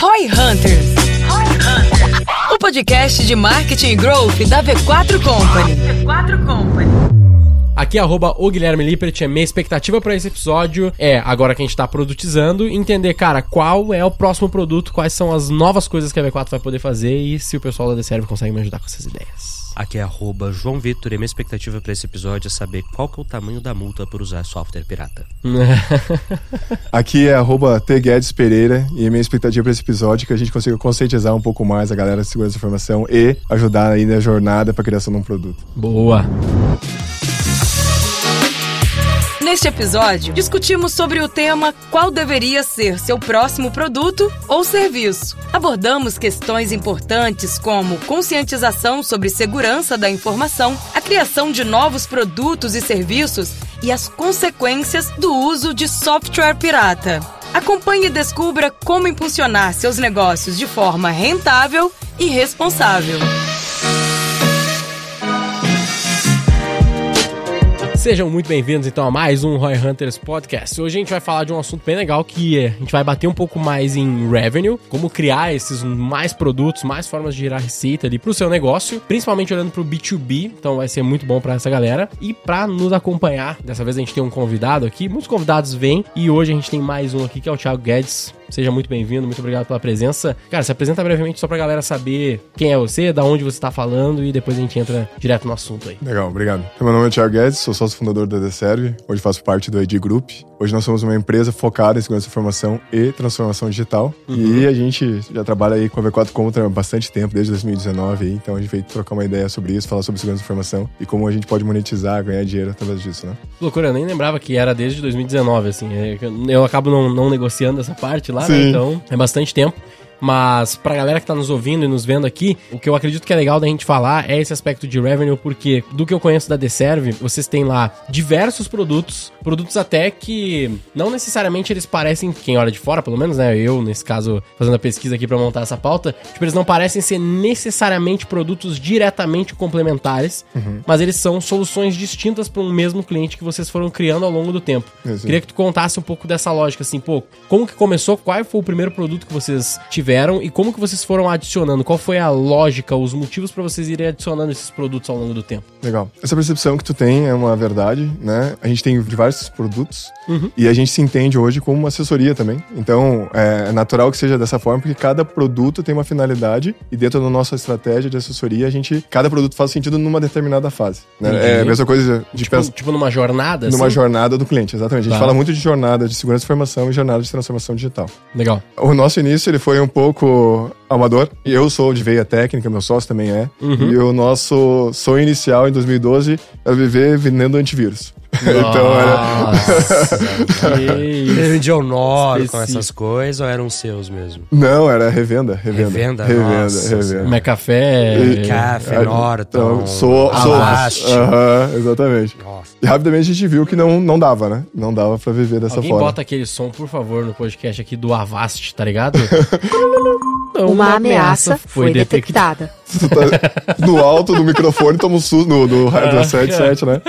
Roy Hunters. O podcast de marketing e growth da V4 Company. V4 Company. Aqui, arroba o Guilherme Lippert, a minha expectativa para esse episódio é, agora que a gente tá produtizando, entender, cara, qual é o próximo produto, quais são as novas coisas que a V4 vai poder fazer e se o pessoal da The consegue me ajudar com essas ideias. Aqui é arroba João Vitor e minha expectativa para esse episódio é saber qual que é o tamanho da multa por usar software pirata. Aqui é arroba T. Guedes Pereira e a minha expectativa para esse episódio é que a gente consiga conscientizar um pouco mais a galera de segurança da informação e ajudar aí na jornada para a criação de um produto. Boa! Neste episódio, discutimos sobre o tema qual deveria ser seu próximo produto ou serviço. Abordamos questões importantes como conscientização sobre segurança da informação, a criação de novos produtos e serviços e as consequências do uso de software pirata. Acompanhe e descubra como impulsionar seus negócios de forma rentável e responsável. Sejam muito bem-vindos então a mais um Roy Hunters Podcast. Hoje a gente vai falar de um assunto bem legal que é, a gente vai bater um pouco mais em revenue, como criar esses mais produtos, mais formas de gerar receita ali pro seu negócio, principalmente olhando pro B2B, então vai ser muito bom para essa galera. E para nos acompanhar, dessa vez a gente tem um convidado aqui, muitos convidados vêm e hoje a gente tem mais um aqui que é o Thiago Guedes. Seja muito bem-vindo, muito obrigado pela presença. Cara, se apresenta brevemente só pra galera saber quem é você, da onde você tá falando e depois a gente entra direto no assunto aí. Legal, obrigado. Meu nome é Thiago Guedes, sou sócio fundador da DeServe, hoje faço parte do ID Group. Hoje nós somos uma empresa focada em segurança de informação e transformação digital. Uhum. E a gente já trabalha aí com a V4 Contra há bastante tempo, desde 2019 aí. Então a gente veio trocar uma ideia sobre isso, falar sobre segurança de informação e como a gente pode monetizar, ganhar dinheiro através disso, né? Loucura, eu nem lembrava que era desde 2019, assim. É, eu acabo não, não negociando essa parte lá, Sim. né? Então é bastante tempo. Mas pra galera que tá nos ouvindo e nos vendo aqui, o que eu acredito que é legal da gente falar é esse aspecto de revenue, porque do que eu conheço da Deserve, vocês têm lá diversos produtos, produtos até que não necessariamente eles parecem, quem olha de fora, pelo menos, né? Eu, nesse caso, fazendo a pesquisa aqui para montar essa pauta, tipo, eles não parecem ser necessariamente produtos diretamente complementares, uhum. mas eles são soluções distintas para um mesmo cliente que vocês foram criando ao longo do tempo. Queria que tu contasse um pouco dessa lógica, assim, pô, como que começou? Qual foi o primeiro produto que vocês tiveram? Tiveram e como que vocês foram adicionando? Qual foi a lógica, os motivos para vocês irem adicionando esses produtos ao longo do tempo? Legal. Essa percepção que tu tem é uma verdade, né? A gente tem diversos produtos uhum. e a gente se entende hoje como uma assessoria também. Então, é natural que seja dessa forma, porque cada produto tem uma finalidade e dentro da nossa estratégia de assessoria, a gente, cada produto faz sentido numa determinada fase. Né? É a mesma coisa de tipo, tipo numa jornada? Numa assim? jornada do cliente, exatamente. A gente tá. fala muito de jornada de segurança de informação e jornada de transformação digital. Legal. O nosso início ele foi um pouco amador. Eu sou de veia técnica, meu sócio também é. Uhum. E o nosso sonho inicial em 2012 era viver vendendo antivírus. Então era. Ele vendia Honor com essas coisas ou eram seus mesmo? Não, era revenda. Revenda. Revenda, revenda. Nossa, revenda. Macafé. Café, Norton. Então, sou. sou uh -huh, exatamente. Nossa. E rapidamente a gente viu que não, não dava, né? Não dava pra viver dessa Alguém forma. bota aquele som, por favor, no podcast aqui do Avast, tá ligado? Uma, uma ameaça foi detectada. Tá no alto do microfone, toma um susto no, no, no ah, 77, né?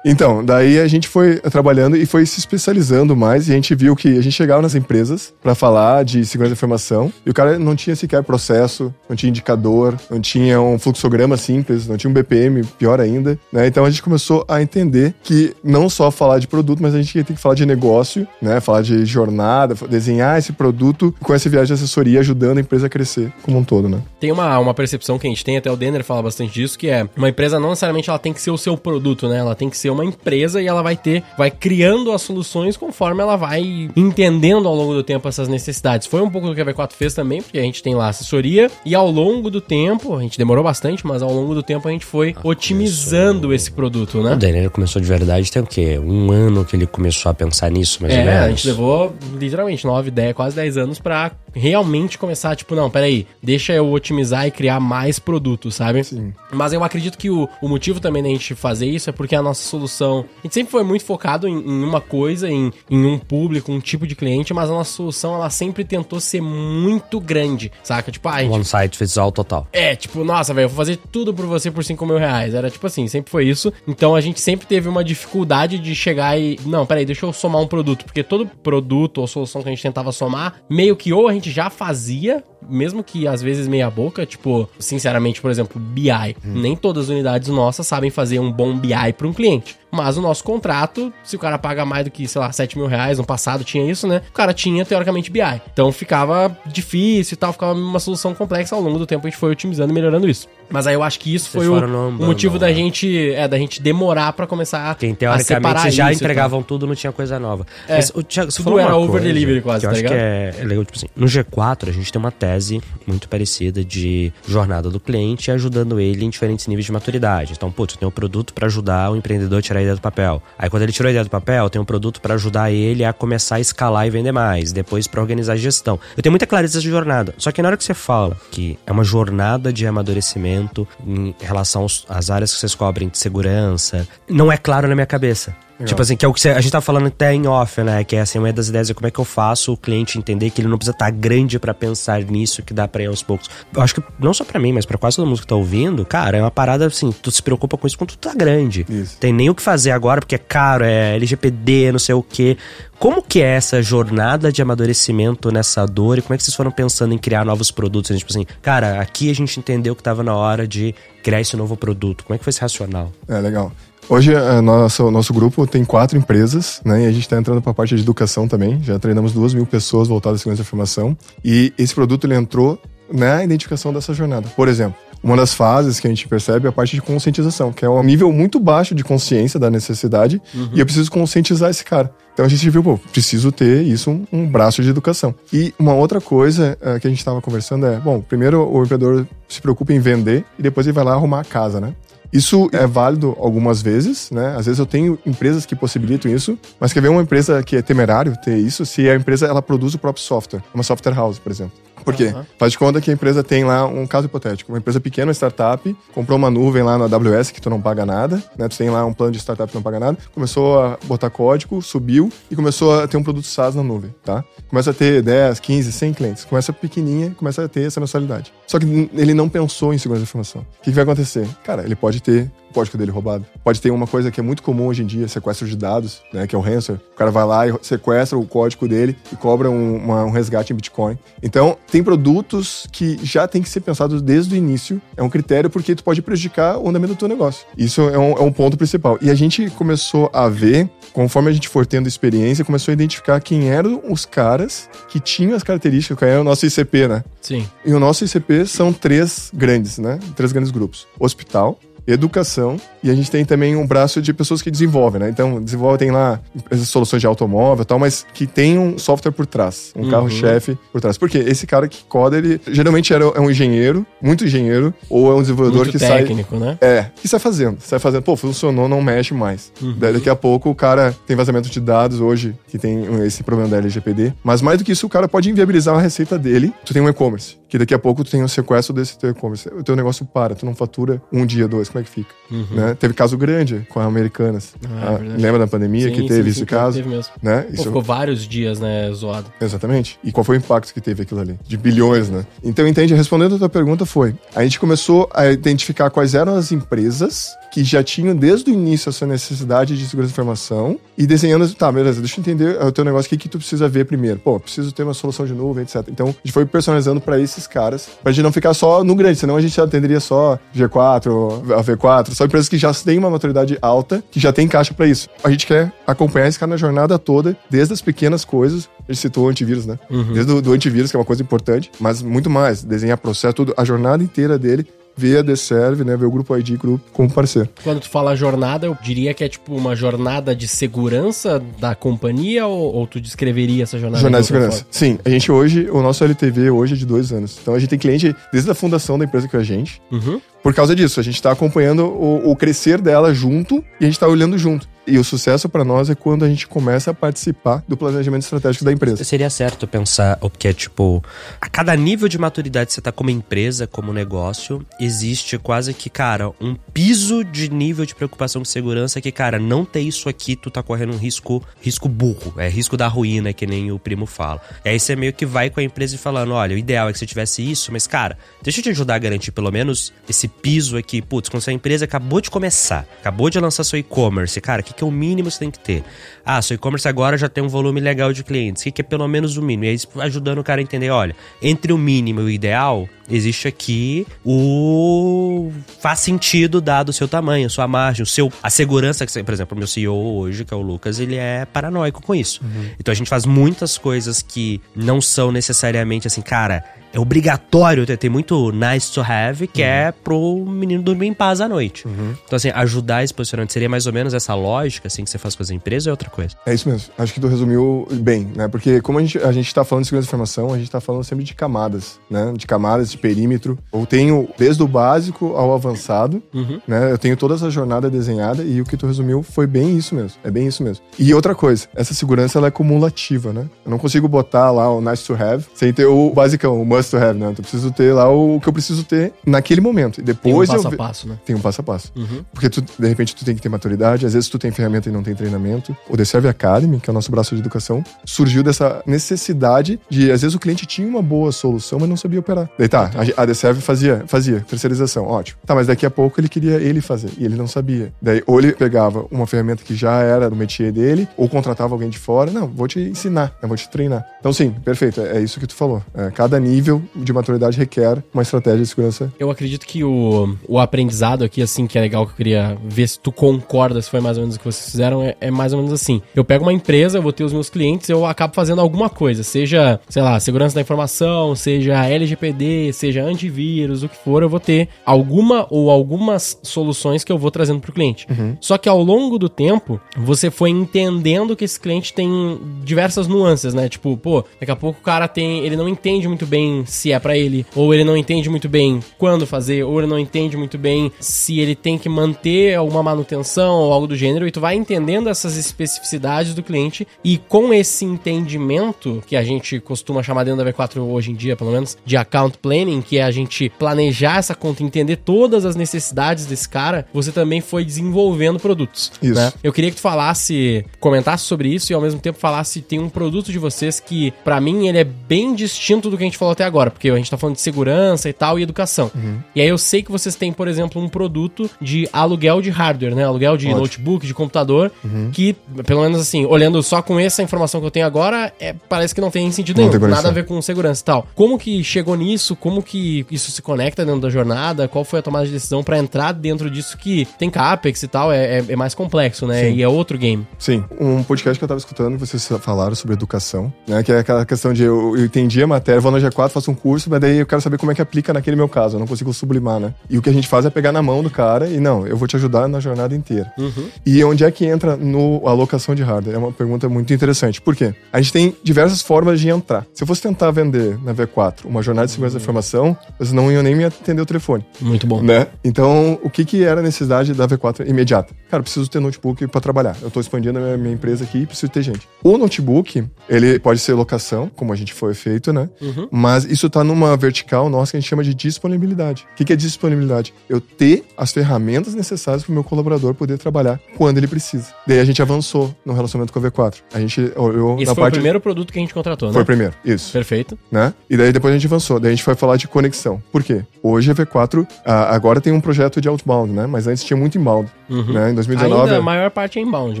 Então, daí a gente foi trabalhando e foi se especializando mais e a gente viu que a gente chegava nas empresas para falar de segurança da informação e o cara não tinha sequer processo, não tinha indicador, não tinha um fluxograma simples, não tinha um BPM, pior ainda, né? Então a gente começou a entender que não só falar de produto, mas a gente tem que falar de negócio, né? Falar de jornada, desenhar esse produto com essa viagem de assessoria ajudando a empresa a crescer como um todo, né? Tem uma, uma percepção que a gente tem, até o Denner fala bastante disso, que é uma empresa não necessariamente ela tem que ser o seu produto, né? Ela tem que ser uma empresa e ela vai ter, vai criando as soluções conforme ela vai entendendo ao longo do tempo essas necessidades. Foi um pouco do que a V4 fez também, porque a gente tem lá assessoria e ao longo do tempo, a gente demorou bastante, mas ao longo do tempo a gente foi ah, otimizando começou... esse produto, né? O Daniel começou de verdade tem o quê? Um ano que ele começou a pensar nisso, mais é, ou menos? a gente levou literalmente 9, 10, quase 10 anos pra realmente começar, tipo, não, peraí, deixa eu otimizar e criar mais produtos, sabe? Sim. Mas eu acredito que o, o motivo também da gente fazer isso é porque a nossa solução. A gente sempre foi muito focado em, em uma coisa, em, em um público, um tipo de cliente, mas a nossa solução ela sempre tentou ser muito grande, saca? Tipo, ah, gente, One site fits all total. É, tipo, nossa, velho, eu vou fazer tudo por você por 5 mil reais. Era tipo assim, sempre foi isso. Então a gente sempre teve uma dificuldade de chegar e. Não, peraí, deixa eu somar um produto. Porque todo produto ou solução que a gente tentava somar, meio que ou a gente gente já fazia, mesmo que às vezes meia boca, tipo, sinceramente, por exemplo, BI. Hum. Nem todas as unidades nossas sabem fazer um bom BI para um cliente. Mas o nosso contrato, se o cara paga mais do que, sei lá, 7 mil reais, no passado tinha isso, né? O cara tinha, teoricamente, BI. Então ficava difícil e tal, ficava uma solução complexa. Ao longo do tempo a gente foi otimizando e melhorando isso. Mas aí eu acho que isso Vocês foi o, o motivo da gente, é, da gente demorar para começar Quem, teoricamente, a separar já entregavam tudo, não tinha coisa nova. É, Mas, o Thiago, tudo era over delivery quase, que tá eu acho que é, é legal, tipo assim, no G4 a gente tem uma tese muito parecida de jornada do cliente ajudando ele em diferentes níveis de maturidade. Então, putz, tem um produto para ajudar o empreendedor a tirar a ideia do papel. Aí quando ele tirou a ideia do papel, tem um produto para ajudar ele a começar a escalar e vender mais, depois para organizar a gestão. Eu tenho muita clareza de jornada. Só que na hora que você fala que é uma jornada de amadurecimento em relação às áreas que vocês cobrem de segurança, não é claro na minha cabeça. Legal. Tipo assim, que é o que a gente tá falando até em off, né? Que é assim, uma das ideias é como é que eu faço o cliente entender que ele não precisa estar tá grande para pensar nisso, que dá pra ir aos poucos. Eu acho que não só para mim, mas para quase todo mundo que tá ouvindo, cara, é uma parada assim, tu se preocupa com isso quando tu tá grande. Isso. Tem nem o que fazer agora, porque é caro, é LGPD, não sei o quê. Como que é essa jornada de amadurecimento nessa dor e como é que vocês foram pensando em criar novos produtos? Tipo assim, cara, aqui a gente entendeu que tava na hora de criar esse novo produto. Como é que foi esse racional? É, legal. Hoje, a nossa, o nosso grupo tem quatro empresas, né? E a gente está entrando para a parte de educação também. Já treinamos duas mil pessoas voltadas à segurança da informação. E esse produto, ele entrou na identificação dessa jornada. Por exemplo, uma das fases que a gente percebe é a parte de conscientização, que é um nível muito baixo de consciência da necessidade uhum. e eu preciso conscientizar esse cara. Então a gente viu, pô, preciso ter isso, um, um braço de educação. E uma outra coisa uh, que a gente estava conversando é, bom, primeiro o empreendedor se preocupa em vender e depois ele vai lá arrumar a casa, né? Isso é válido algumas vezes, né? Às vezes eu tenho empresas que possibilitam isso, mas quer ver uma empresa que é temerário ter isso se a empresa ela produz o próprio software, uma software house, por exemplo. Por quê? Uhum. Faz de conta que a empresa tem lá um caso hipotético. Uma empresa pequena, uma startup, comprou uma nuvem lá na AWS que tu não paga nada, né? Tu tem lá um plano de startup que não paga nada, começou a botar código, subiu e começou a ter um produto SaaS na nuvem, tá? Começa a ter 10, 15, 100 clientes. Começa pequenininha, começa a ter essa mensalidade. Só que ele não pensou em segurança da informação. O que, que vai acontecer? Cara, ele pode ter código dele roubado. Pode ter uma coisa que é muito comum hoje em dia, sequestro de dados, né, que é o ransomware. O cara vai lá e sequestra o código dele e cobra um, uma, um resgate em Bitcoin. Então, tem produtos que já tem que ser pensados desde o início. É um critério porque tu pode prejudicar o andamento do teu negócio. Isso é um, é um ponto principal. E a gente começou a ver, conforme a gente for tendo experiência, começou a identificar quem eram os caras que tinham as características, qual era o nosso ICP, né? Sim. E o nosso ICP são três grandes, né? Três grandes grupos. Hospital, educação e a gente tem também um braço de pessoas que desenvolvem, né? Então, desenvolvem lá soluções de automóvel e tal, mas que tem um software por trás, um uhum. carro-chefe por trás. Porque esse cara que coda, ele geralmente era, é um engenheiro, muito engenheiro, ou é um desenvolvedor muito que técnico, sai. né? É, que sai fazendo. Sai fazendo, pô, funcionou, não mexe mais. Uhum. Daí, daqui a pouco o cara tem vazamento de dados hoje, que tem esse problema da LGPD. Mas mais do que isso, o cara pode inviabilizar a receita dele. Tu tem um e-commerce, que daqui a pouco tu tem um sequestro desse teu e-commerce. O teu negócio para, tu não fatura um dia, dois, como é que fica? Uhum. Né? Teve caso grande com a Americanas. Ah, é lembra da pandemia sim, que teve sim, esse sim, caso? Teve mesmo. Né? Pô, Isso... Ficou vários dias, né, zoado. Exatamente. E qual foi o impacto que teve aquilo ali? De bilhões, né? Então, entende? Respondendo a tua pergunta foi, a gente começou a identificar quais eram as empresas que já tinham desde o início essa necessidade de segurança de informação e desenhando, tá, beleza, deixa eu entender o teu negócio, o que, que tu precisa ver primeiro. Pô, preciso ter uma solução de nuvem, etc. Então, a gente foi personalizando para esses caras, pra gente não ficar só no grande, senão a gente atenderia só G4, a V4, só empresas que já têm uma maturidade alta, que já tem caixa para isso. A gente quer acompanhar esse cara na jornada toda, desde as pequenas coisas, gente citou o antivírus, né? Uhum. Desde o do antivírus, que é uma coisa importante, mas muito mais, desenhar processo, tudo, a jornada inteira dele ver a Deserve, né, ver o Grupo ID Group como parceiro. Quando tu fala jornada, eu diria que é tipo uma jornada de segurança da companhia ou, ou tu descreveria essa jornada? Jornada de segurança. Forma? Sim, a gente hoje, o nosso LTV hoje é de dois anos. Então a gente tem cliente desde a fundação da empresa com a gente. Uhum. Por causa disso, a gente está acompanhando o, o crescer dela junto e a gente está olhando junto. E o sucesso para nós é quando a gente começa a participar do planejamento estratégico da empresa. Seria certo pensar o que é tipo, a cada nível de maturidade que você tá como empresa, como negócio, existe quase que, cara, um piso de nível de preocupação com segurança que, cara, não ter isso aqui, tu tá correndo um risco, risco burro, é risco da ruína, que nem o primo fala. E aí você meio que vai com a empresa e falando, olha, o ideal é que você tivesse isso, mas, cara, deixa eu te ajudar a garantir pelo menos esse piso aqui. Putz, quando a empresa acabou de começar, acabou de lançar seu e-commerce, cara, o que, que é o mínimo que você tem que ter? Ah, seu e-commerce agora já tem um volume legal de clientes. O que, que é pelo menos o mínimo? E aí ajudando o cara a entender, olha, entre o mínimo e o ideal, existe aqui o faz sentido dado o seu tamanho, sua margem, o seu a segurança que você, por exemplo, o meu CEO hoje, que é o Lucas, ele é paranoico com isso. Uhum. Então a gente faz muitas coisas que não são necessariamente assim, cara, é obrigatório ter, ter muito nice to have, que uhum. é pro menino dormir em paz à noite. Uhum. Então, assim, ajudar esse posicionamento seria mais ou menos essa lógica, assim, que você faz com as empresas ou é outra coisa? É isso mesmo. Acho que tu resumiu bem, né? Porque como a gente, a gente tá falando de segurança de informação, a gente tá falando sempre de camadas, né? De camadas, de perímetro. Eu tenho desde o básico ao avançado, uhum. né? Eu tenho toda essa jornada desenhada e o que tu resumiu foi bem isso mesmo. É bem isso mesmo. E outra coisa, essa segurança, ela é cumulativa, né? Eu não consigo botar lá o nice to have sem ter o basicão, o must must have, né? Eu preciso ter lá o que eu preciso ter naquele momento. E depois tem um passo eu... a passo, né? Tem um passo a passo. Uhum. Porque tu, de repente, tu tem que ter maturidade, às vezes tu tem ferramenta e não tem treinamento. O The Serve Academy, que é o nosso braço de educação, surgiu dessa necessidade de, às vezes, o cliente tinha uma boa solução, mas não sabia operar. Daí tá, a, a The Serve fazia, fazia terceirização, ótimo. Tá, mas daqui a pouco ele queria ele fazer, e ele não sabia. Daí, ou ele pegava uma ferramenta que já era do métier dele, ou contratava alguém de fora. Não, vou te ensinar, eu vou te treinar. Então, sim, perfeito, é, é isso que tu falou. É, cada nível de maturidade requer uma estratégia de segurança. Eu acredito que o, o aprendizado aqui, assim, que é legal, que eu queria ver se tu concorda, se foi mais ou menos o que vocês fizeram, é, é mais ou menos assim. Eu pego uma empresa, eu vou ter os meus clientes, eu acabo fazendo alguma coisa, seja, sei lá, segurança da informação, seja LGPD, seja antivírus, o que for, eu vou ter alguma ou algumas soluções que eu vou trazendo pro cliente. Uhum. Só que ao longo do tempo, você foi entendendo que esse cliente tem diversas nuances, né? Tipo, pô, daqui a pouco o cara tem, ele não entende muito bem se é para ele, ou ele não entende muito bem quando fazer, ou ele não entende muito bem se ele tem que manter alguma manutenção ou algo do gênero, e tu vai entendendo essas especificidades do cliente e com esse entendimento que a gente costuma chamar dentro da V4 hoje em dia, pelo menos, de account planning, que é a gente planejar essa conta, entender todas as necessidades desse cara, você também foi desenvolvendo produtos. Isso. Né? Eu queria que tu falasse, comentasse sobre isso e ao mesmo tempo falasse tem um produto de vocês que, para mim, ele é bem distinto do que a gente falou até agora, porque a gente tá falando de segurança e tal, e educação. Uhum. E aí eu sei que vocês têm, por exemplo, um produto de aluguel de hardware, né? Aluguel de Ótimo. notebook, de computador, uhum. que, pelo menos assim, olhando só com essa informação que eu tenho agora, é, parece que não tem sentido não nenhum, nada a ver com segurança e tal. Como que chegou nisso? Como que isso se conecta dentro da jornada? Qual foi a tomada de decisão para entrar dentro disso que tem CAPEX e tal? É, é, é mais complexo, né? Sim. E é outro game. Sim. Um podcast que eu tava escutando, vocês falaram sobre educação, né? Que é aquela questão de eu, eu entendi a matéria, vou no G4, faço um curso, mas daí eu quero saber como é que aplica naquele meu caso. Eu não consigo sublimar, né? E o que a gente faz é pegar na mão do cara e não, eu vou te ajudar na jornada inteira. Uhum. E onde é que entra no alocação de hardware? É uma pergunta muito interessante. Por quê? A gente tem diversas formas de entrar. Se eu fosse tentar vender na V4 uma jornada de segurança uhum. da informação, vocês não iam nem me atender o telefone. Muito bom. Né? Então, o que, que era a necessidade da V4 imediata? Cara, preciso ter notebook para trabalhar. Eu tô expandindo a minha, minha, empresa aqui e preciso ter gente. O notebook, ele pode ser locação, como a gente foi feito, né? Uhum. Mas isso tá numa vertical nossa que a gente chama de disponibilidade. O que é disponibilidade? Eu ter as ferramentas necessárias para o meu colaborador poder trabalhar quando ele precisa. Daí a gente avançou no relacionamento com a V4. A gente olhou Esse na foi parte... o primeiro produto que a gente contratou, né? Foi o primeiro, isso. Perfeito. Né? E daí depois a gente avançou. Daí a gente foi falar de conexão. Por quê? Hoje a V4 agora tem um projeto de outbound, né? Mas antes tinha muito inbound. Uhum. Né? Em 2019... Ainda a maior parte é inbound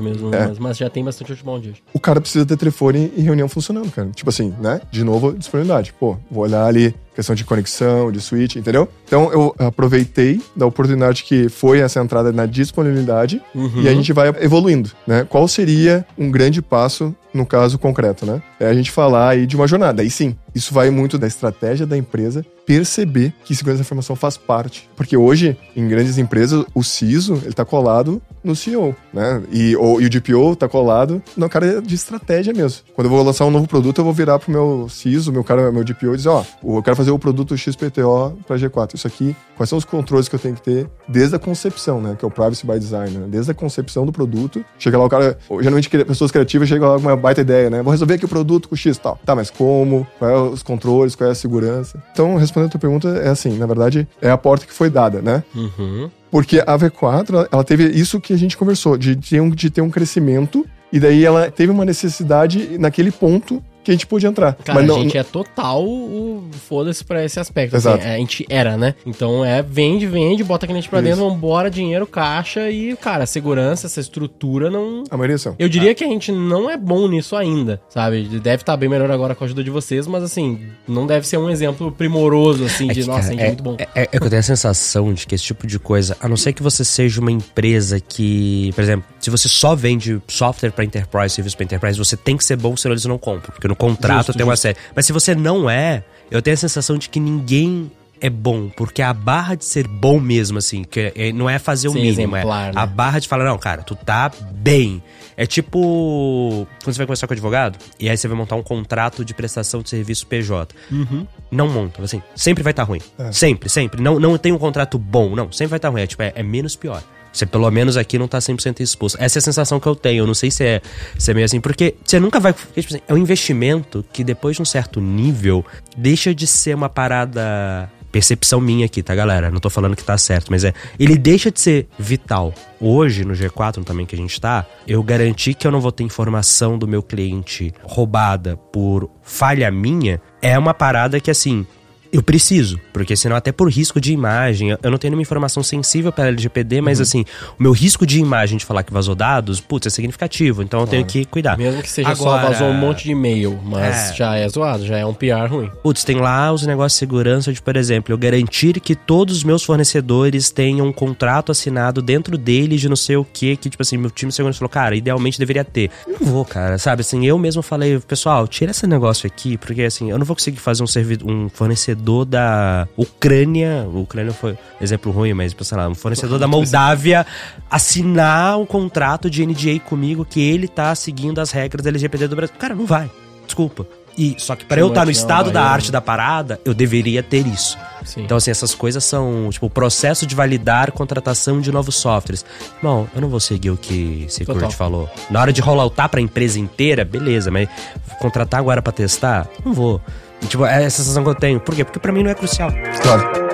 mesmo, é. mas, mas já tem bastante outbound hoje. O cara precisa ter telefone e reunião funcionando, cara. Tipo assim, né? De novo, disponibilidade. Pô, vou olhar ali questão de conexão, de switch, entendeu? Então eu aproveitei da oportunidade que foi essa entrada na disponibilidade uhum. e a gente vai evoluindo, né? Qual seria um grande passo no caso concreto, né? É a gente falar aí de uma jornada. Aí sim, isso vai muito da estratégia da empresa perceber que segurança da informação faz parte. Porque hoje, em grandes empresas, o CISO, ele tá colado no CEO, né? E, o, e o DPO tá colado no cara de estratégia mesmo. Quando eu vou lançar um novo produto, eu vou virar pro meu CISO, meu cara, meu DPO e dizer, ó, oh, eu quero fazer o produto XPTO para G4. Isso aqui, quais são os controles que eu tenho que ter desde a concepção, né? Que é o Privacy by Design, né? Desde a concepção do produto. Chega lá o cara, geralmente pessoas criativas chegam lá com uma baita ideia, né? Vou resolver aqui o produto com X e tal. Tá, mas como? Quais é os controles? Qual é a segurança? Então, a tua pergunta, é assim, na verdade, é a porta que foi dada, né? Uhum. Porque a V4, ela teve isso que a gente conversou, de ter um, de ter um crescimento, e daí ela teve uma necessidade naquele ponto que a gente podia entrar. Cara, Mas a gente é total o foda-se pra esse aspecto. assim, Exato. a gente era, né? Então é vende, vende, bota cliente pra dentro, vambora, dinheiro, caixa e, cara, segurança, essa estrutura não. A maioria são. Eu diria que a gente não é bom nisso ainda, sabe? Deve estar bem melhor agora com a ajuda de vocês, mas assim, não deve ser um exemplo primoroso, assim, de que, nossa, cara, a gente é, é, muito bom. É, é que eu tenho a sensação de que esse tipo de coisa, a não ser que você seja uma empresa que, por exemplo, se você só vende software pra enterprise, serviço pra enterprise, você tem que ser bom, senão eles não compram. Porque no contrato Justo, tem uma série. Mas se você não é, eu tenho a sensação de que ninguém é bom, porque a barra de ser bom mesmo, assim, que é- não é fazer o mínimo, exemplar, é né? a barra de falar, não, cara, tu tá bem. É tipo quando você vai conversar com o advogado e aí você vai montar um contrato de prestação de serviço PJ. Não monta, assim, sempre vai estar ruim. Sempre, sempre. Não, não tem um contrato bom, não, sempre vai estar ruim. É, tipo, é, é menos pior. Você pelo menos aqui não tá 100% exposto. Essa é a sensação que eu tenho. Eu não sei se é, se é meio assim, porque você nunca vai. tipo assim, é um investimento que depois de um certo nível deixa de ser uma parada percepção minha aqui, tá, galera? Não tô falando que tá certo, mas é. Ele deixa de ser vital. Hoje, no G4 também que a gente tá, eu garanti que eu não vou ter informação do meu cliente roubada por falha minha. É uma parada que, assim, eu preciso, porque senão até por risco de imagem, eu- não tenho nenhuma informação sensível para LGPD, mas assim, o meu risco de imagem de falar que vazou dados, putz, é significativo, então eu tenho que cuidar. Mesmo que seja só Agora- vazou um monte de e-mail, mas É. já é zoado, já é um PR ruim. Putz, tem lá os negócios de segurança de, por exemplo, eu garantir que todos os meus fornecedores tenham um contrato assinado dentro deles de não sei o que, que, tipo assim, meu time de segurança falou, cara, idealmente deveria ter. Eu não vou, cara, sabe? Assim, eu mesmo falei, pessoal, tira esse negócio aqui, porque assim, eu não vou conseguir fazer um, um fornecedor da Ucrânia, Ucrânia foi exemplo ruim, mas, sei lá, um fornecedor da Moldávia assinar um contrato de NDA comigo que ele tá seguindo as regras da LGPD do Brasil. Cara, não vai. Desculpa. E, só que para eu estar no mas não, estado da vai, arte da parada, eu deveria ter isso. Sim. Então, assim, essas coisas são, tipo, o processo de validar contratação de novos softwares. Bom, eu não vou seguir o que Security Total. falou. Na hora de rolloutar pra empresa inteira, beleza, mas contratar agora pra testar, não vou. E, tipo, é essa sensação que eu tenho. Por quê? Porque pra mim não é crucial. Claro.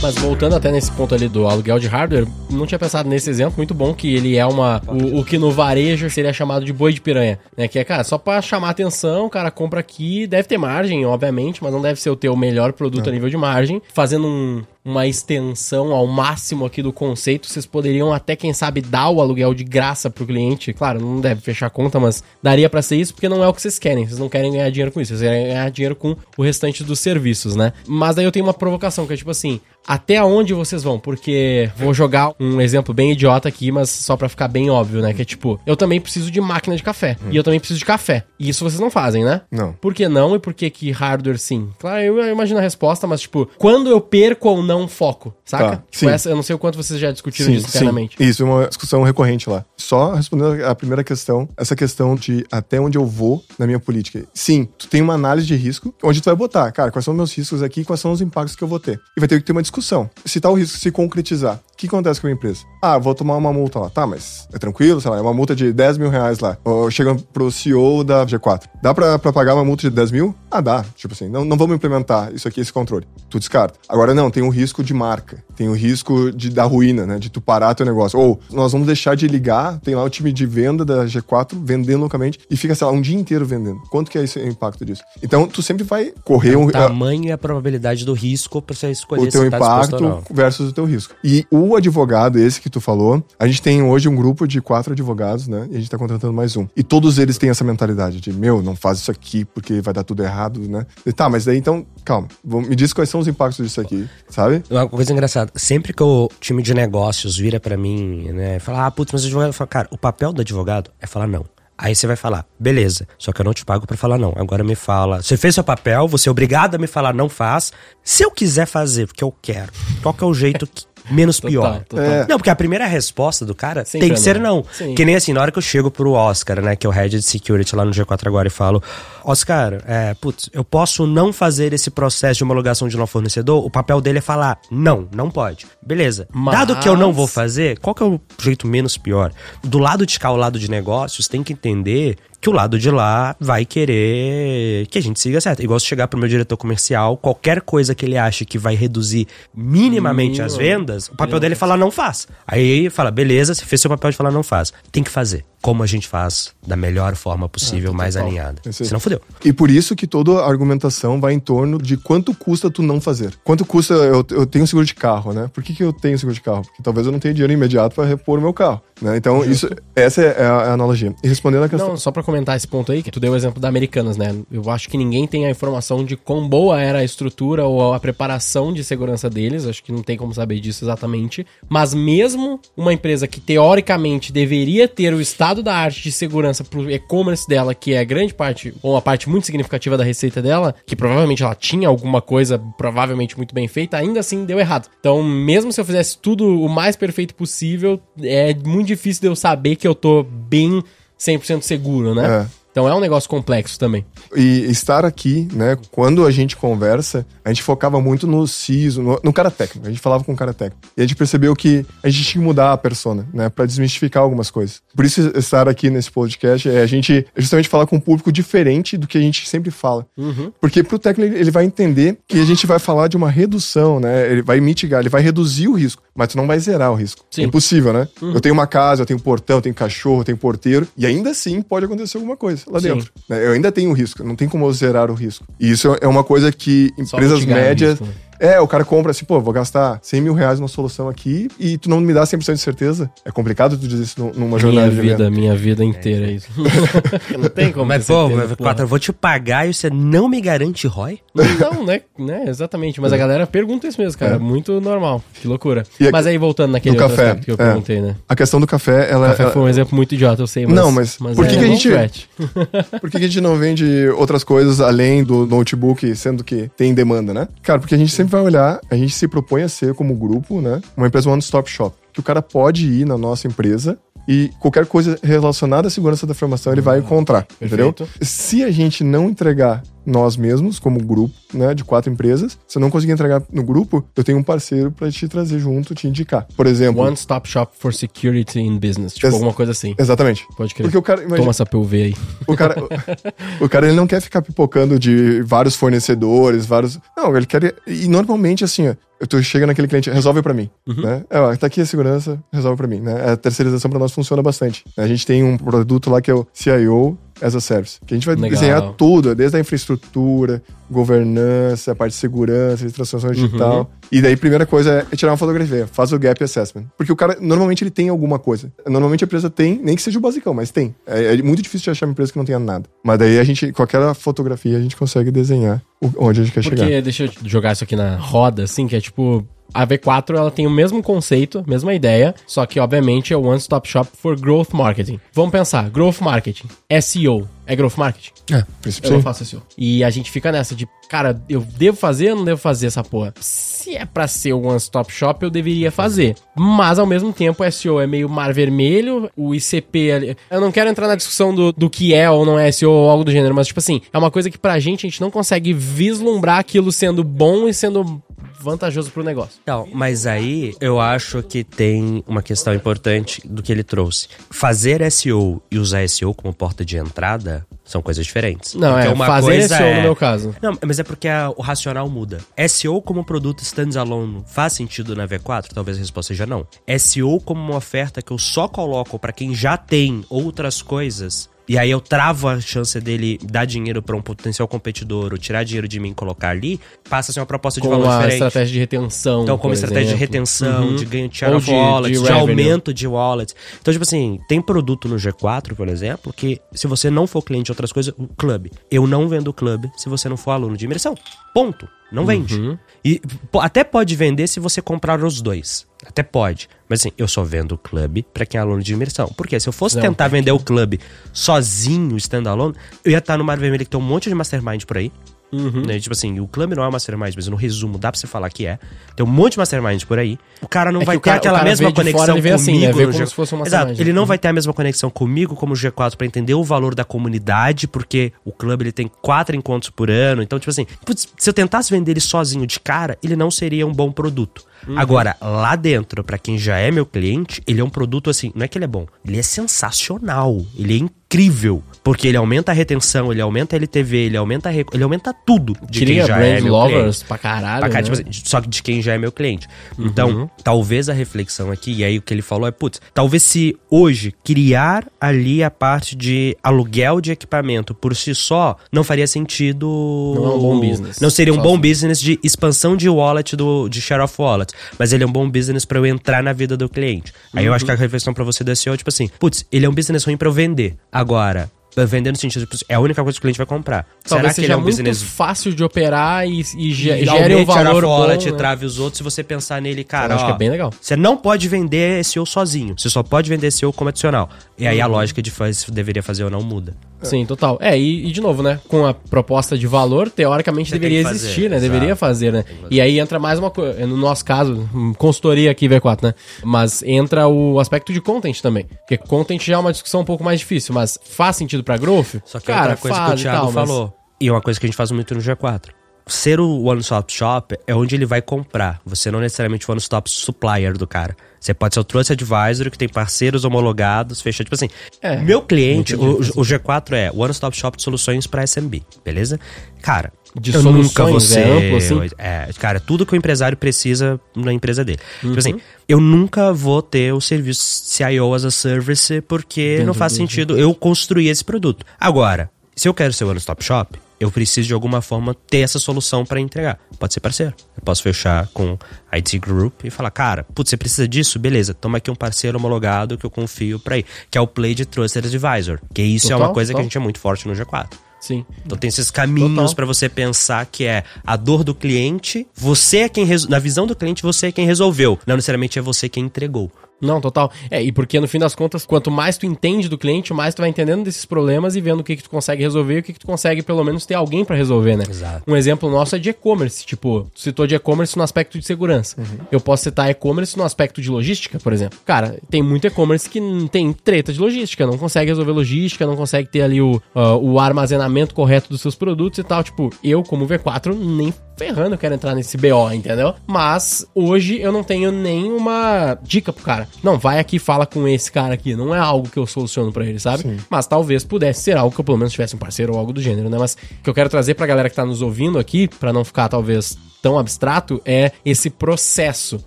Mas voltando até nesse ponto ali do aluguel de hardware, não tinha pensado nesse exemplo, muito bom que ele é uma. O, o que no varejo seria chamado de boi de piranha, né? Que é, cara, só pra chamar atenção, o cara compra aqui, deve ter margem, obviamente, mas não deve ser o teu melhor produto a nível de margem. Fazendo um- uma extensão ao máximo aqui do conceito, vocês poderiam até, quem sabe, dar o aluguel de graça pro cliente. Claro, não deve fechar a conta, mas daria pra ser isso, porque não é o que vocês querem. Vocês não querem ganhar dinheiro com isso, vocês querem ganhar dinheiro com o restante dos serviços, né? Mas daí eu tenho uma provocação, que é tipo assim, até onde vocês vão? Porque vou jogar um exemplo bem idiota aqui, mas só pra ficar bem óbvio, né? Que é tipo, eu também preciso de máquina de café. E eu também preciso de café. E isso vocês não fazem, né? Não. Por que não e por que que hardware sim? Claro, eu eu imagino a resposta, mas tipo, quando eu perco ou não foco, saca? Tá, tipo, sim. essa, eu não sei o quanto vocês já discutiram isso internamente. Isso, é uma discussão recorrente lá. Só respondendo a primeira questão, essa questão de até onde eu vou na minha política. Sim, tu tem uma análise de risco, onde tu vai botar, cara, quais são os meus riscos aqui, quais são os impactos que eu vou ter. E vai ter que ter uma discussão. Se tal risco se concretizar, que acontece com a minha empresa? Ah, vou tomar uma multa lá. Tá, mas é tranquilo, sei lá, é uma multa de 10 mil reais lá. Ou chega pro CEO da G4. Dá pra, pra pagar uma multa de 10 mil? Ah, dá. Tipo assim, não, não vamos implementar isso aqui, esse controle. Tu descarta. Agora não, tem um risco de marca. Tem o risco de da ruína, né? De tu parar teu negócio. Ou nós vamos deixar de ligar, tem lá o time de venda da G4 vendendo loucamente e fica, sei lá, um dia inteiro vendendo. Quanto que é esse impacto disso? Então, tu sempre vai correr um, O tamanho e a probabilidade do risco pra você escolher o teu se tá impacto versus o teu risco. E o advogado, esse que tu falou, a gente tem hoje um grupo de quatro advogados, né? E a gente tá contratando mais um. E todos eles têm essa mentalidade de, meu, não faz isso aqui porque vai dar tudo errado, né? E, tá, mas daí então, calma, me diz quais são os impactos disso aqui, sabe? Uma coisa engraçada, sempre que o time de negócios vira pra mim, né, fala, ah, putz, mas o advogado fala, cara, o papel do advogado é falar não. Aí você vai falar, beleza, só que eu não te pago pra falar não. Agora me fala, você fez seu papel, você é obrigado a me falar não faz. Se eu quiser fazer, porque eu quero, qual que é o jeito que- menos Total, pior? total. É. Não, porque a primeira resposta do cara Sempre tem que é ser não. Sim. Que nem assim, na hora que eu chego pro Oscar, né, que é o Head de Security lá no G4 agora e falo, Oscar, é, putz, eu posso não fazer esse processo de homologação de novo fornecedor? O papel dele é falar, não, não pode. Beleza. Mas- Dado que eu não vou fazer, qual que é o jeito menos pior? Do lado de cá, o lado de negócios, tem que entender que o lado de lá vai querer que a gente siga certo. Igual se chegar pro meu diretor comercial, qualquer coisa que ele ache que vai reduzir minimamente as vendas, o papel dele é falar não faz. Aí fala, beleza, você fez seu papel de falar não faz. Tem que fazer. Como a gente faz da melhor forma possível, ah, mais alinhada. Senão fodeu. E por isso que toda a argumentação vai em torno de quanto custa tu não fazer. Quanto custa, eu, eu tenho seguro de carro, né? Por que, que eu tenho seguro de carro? Porque talvez eu não tenha dinheiro imediato para repor o meu carro. Né? Então, isso, essa é a, é a, analogia. E respondendo a questão. Não, só para comentar esse ponto aí, que tu deu o exemplo da Americanas, né? Eu acho que ninguém tem a informação de quão boa era a estrutura ou a preparação de segurança deles. Acho que não tem como saber disso exatamente. Mas mesmo uma empresa que teoricamente deveria ter o estado da arte de segurança pro e-commerce dela, que é grande parte, ou uma parte muito significativa da receita dela, que provavelmente ela tinha alguma coisa provavelmente muito bem feita, ainda assim deu errado. Então, mesmo se eu fizesse tudo o mais perfeito possível, é muito difícil de eu saber que eu tô bem 100% seguro, né? É. Então é um negócio complexo também. E estar aqui, né, quando a gente conversa, a gente focava muito no CISO, no, no, cara técnico. A gente falava com o cara técnico. E a gente percebeu que a gente tinha que mudar a persona, né, para desmistificar algumas coisas. Por isso estar aqui nesse podcast é a gente justamente falar com um público diferente do que a gente sempre fala. Uhum. Porque pro técnico ele vai entender que a gente vai falar de uma redução, né? Ele vai mitigar, ele vai reduzir o risco, mas tu não vai zerar o risco. Sim. É impossível, né? Uhum. Eu tenho uma casa, eu tenho portão, eu tenho cachorro, eu tenho porteiro, e ainda assim pode acontecer alguma coisa lá Sim. dentro. Né? Eu ainda tenho risco, não tem como zerar o risco. E isso é uma coisa que empresas médias. Risco, né? É, o cara compra assim, pô, vou gastar 100 mil reais numa solução aqui e tu não me dá 100% de certeza. É complicado tu dizer isso numa jornada minha vida, Minha vida inteira é isso. não tem como. Mas, pô, quatro, eu vou te pagar e você não me garante ROI? Não, né? né? Exatamente. Mas a galera pergunta isso mesmo, cara. É. Muito normal. Que loucura. A, mas aí, voltando naquele café, que eu é. perguntei, né? A questão do café, ela... O café foi um exemplo muito idiota, eu sei, mas... Não, mas, mas por que, é, que a gente... por que, que a gente não vende outras coisas além do notebook, sendo que tem demanda, né? Cara, porque a gente sempre vai olhar, a gente gente se propõe a ser, como grupo, né, uma empresa one-stop shop. Que o cara pode ir na nossa empresa e qualquer coisa relacionada à segurança da informação ele vai encontrar, Perfeito. entendeu? Se a gente não entregar nós mesmos, como grupo, né, de quatro empresas. Se eu não conseguir entregar no grupo, eu tenho um parceiro para te trazer junto, te indicar. Por exemplo. One Stop Shop for Security in Business. Tipo, alguma coisa assim. Exatamente. Pode crer. Porque o cara. Imagina, Toma essa PUV aí. O cara, o, o, cara, ele não quer ficar pipocando de vários fornecedores, vários. Não, ele quer. E normalmente, assim, ó, tu chega naquele cliente, resolve para mim, uhum. né? É, ó, tá aqui a segurança, resolve para mim, né? A terceirização para nós funciona bastante. A gente tem um produto lá que é o CIO, as a service. Que a gente vai Legal. desenhar tudo, desde a infraestrutura, governança, a parte de segurança, transformação digital. Uhum. E daí, a primeira coisa é tirar uma fotografia, faz o gap assessment. Porque o cara, normalmente, ele tem alguma coisa. Normalmente a empresa tem, nem que seja o basicão, mas tem. É, é muito difícil de achar uma empresa que não tenha nada. Mas daí a gente, com aquela fotografia, a gente consegue desenhar onde a gente quer Porque, chegar. Porque, deixa eu jogar isso aqui na roda, assim, que é tipo, a V4 ela tem o mesmo conceito, mesma ideia, só que obviamente é o one stop shop for growth marketing. Vamos pensar, growth marketing, SEO, é growth marketing? É, eu não faço SEO. E a gente fica nessa de, cara, eu devo fazer ou não devo fazer essa porra? Se é pra ser o one stop shop, eu deveria fazer. Mas ao mesmo tempo, o SEO é meio mar vermelho, o ICP ali. Eu não quero entrar na discussão do, do que é ou não é SEO ou algo do gênero, mas tipo assim, é uma coisa que pra gente a gente não consegue vislumbrar aquilo sendo bom e sendo vantajoso pro negócio. Não, mas aí eu acho que tem uma questão importante do que ele trouxe. Fazer SEO e usar SEO como porta de entrada são coisas diferentes. Não, porque é uma fazer SEO é... no meu caso. Não, mas é porque a, o racional muda. SEO como produto standalone faz sentido na V4? Talvez a resposta seja não. SEO como uma oferta que eu só coloco para quem já tem outras coisas e aí eu travo a chance dele dar dinheiro para um potencial competidor ou tirar dinheiro de mim e colocar ali, passa a ser uma proposta de com valor diferente. estratégia de retenção. Então, como estratégia exemplo. de retenção, uhum. de ganho de share of wallet, de, de, de aumento de wallet. Então, tipo assim, tem produto no G4, por exemplo, que se você não for cliente de outras coisas, o clube. Eu não vendo o clube se você não for aluno de imersão. Ponto. Não vende. Uhum. E até pode vender se você comprar os dois. Até pode. Mas assim, eu só vendo o clube para quem é aluno de imersão. Porque se eu fosse não, tentar vender o clube sozinho, standalone, eu ia estar no Mar Vermelho que tem um monte de mastermind por aí. Uhum. Né? Tipo assim, o clube não é mastermind, mas no resumo dá pra você falar que é. Tem um monte de mastermind por aí. O cara não é vai ter cara, aquela mesma conexão fora, comigo. Assim, né? G... se fosse uma Exato. Ele não vai ter a mesma conexão comigo como o G4 para entender o valor da comunidade, porque o clube ele tem quatro encontros por ano. Então, tipo assim, putz, se eu tentasse vender ele sozinho de cara, ele não seria um bom produto. Uhum. Agora, lá dentro, para quem já é meu cliente, ele é um produto assim, não é que ele é bom, ele é sensacional, ele é incrível. Porque ele aumenta a retenção, ele aumenta a LTV, ele aumenta a rec... ele aumenta tudo de Cria quem já é meu lovers cliente. pra caralho. Pra né? tipo, só de quem já é meu cliente. Uhum. Então, talvez a reflexão aqui, e aí o que ele falou é, putz, talvez se hoje criar ali a parte de aluguel de equipamento por si só, não faria sentido. Não é um bom business. Não seria um bom assim. business de expansão de wallet, do, de share of wallet. Mas ele é um bom business para eu entrar na vida do cliente. Aí uhum. eu acho que a reflexão para você desse é tipo assim, putz, ele é um business ruim para eu vender. Agora, vender no sentido de, é a única coisa que o cliente vai comprar. Talvez Será que ele é um muito business fácil de operar e, e, e gere um valor bom, wallet, né? trave os outros se você pensar nele, cara, Eu acho ó, que é bem legal. Você não pode vender SEO sozinho, você só pode vender SEO como adicional. E aí a uhum. lógica de faz, deveria fazer ou não muda. Sim, total. É, e, e, de novo, né? Com a proposta de valor, teoricamente você deveria existir, né? Exato. Deveria fazer, né? E aí entra mais uma coisa, no nosso caso, consultoria aqui V4, né? Mas entra o aspecto de content também. Porque content já é uma discussão um pouco mais difícil, mas faz sentido pra growth? Só que Cara, outra coisa que o Thiago tal, falou. Mas... E é uma coisa que a gente faz muito no G4 ser o one-stop shop é onde ele vai comprar. Você não necessariamente o one-stop supplier do cara. Você pode ser o Trust Advisor, que tem parceiros homologados, fecha. Tipo assim, é, meu cliente, o, o, G4 é One Stop Shop de soluções para SMB, beleza? Cara, de eu nunca vou ser. É, assim? é, cara, tudo que o empresário precisa na empresa dele. Uhum. Tipo assim, eu nunca vou ter o serviço CIO as a service porque Dentro não faz sentido eu construir esse produto. Agora, se eu quero ser One Stop Shop, eu preciso de alguma forma ter essa solução para entregar. Pode ser parceiro. Eu posso fechar com a IT Group e falar, cara, putz, você precisa disso? Beleza, toma aqui um parceiro homologado que eu confio para ir, que é o Play de Trusted Advisor. Que isso total, é uma coisa total. que a gente é muito forte no G4. Sim. Então tem esses caminhos para você pensar que é a dor do cliente, você é quem na visão do cliente você é quem resolveu, não necessariamente é você quem entregou. Não, total. É, e porque no fim das contas, quanto mais tu entende do cliente, mais tu vai entendendo desses problemas e vendo o que, que tu consegue resolver e o que, que tu consegue, pelo menos, ter alguém para resolver, né? Exato. Um exemplo nosso é de e-commerce. Tipo, tu citou de e-commerce no aspecto de segurança. Uhum. Eu posso citar e-commerce no aspecto de logística, por exemplo. Cara, tem muito e-commerce que tem treta de logística, não consegue resolver logística, não consegue ter ali o, uh, o armazenamento correto dos seus produtos e tal. Tipo, eu, como V4, nem ferrando eu quero entrar nesse BO, entendeu? Mas hoje eu não tenho nenhuma dica pro cara. Não, vai aqui e fala com esse cara aqui. Não é algo que eu soluciono para ele, sabe? Sim. Mas talvez pudesse ser algo que eu pelo menos tivesse um parceiro ou algo do gênero, né? Mas o que eu quero trazer pra galera que tá nos ouvindo aqui, para não ficar talvez tão abstrato é esse processo,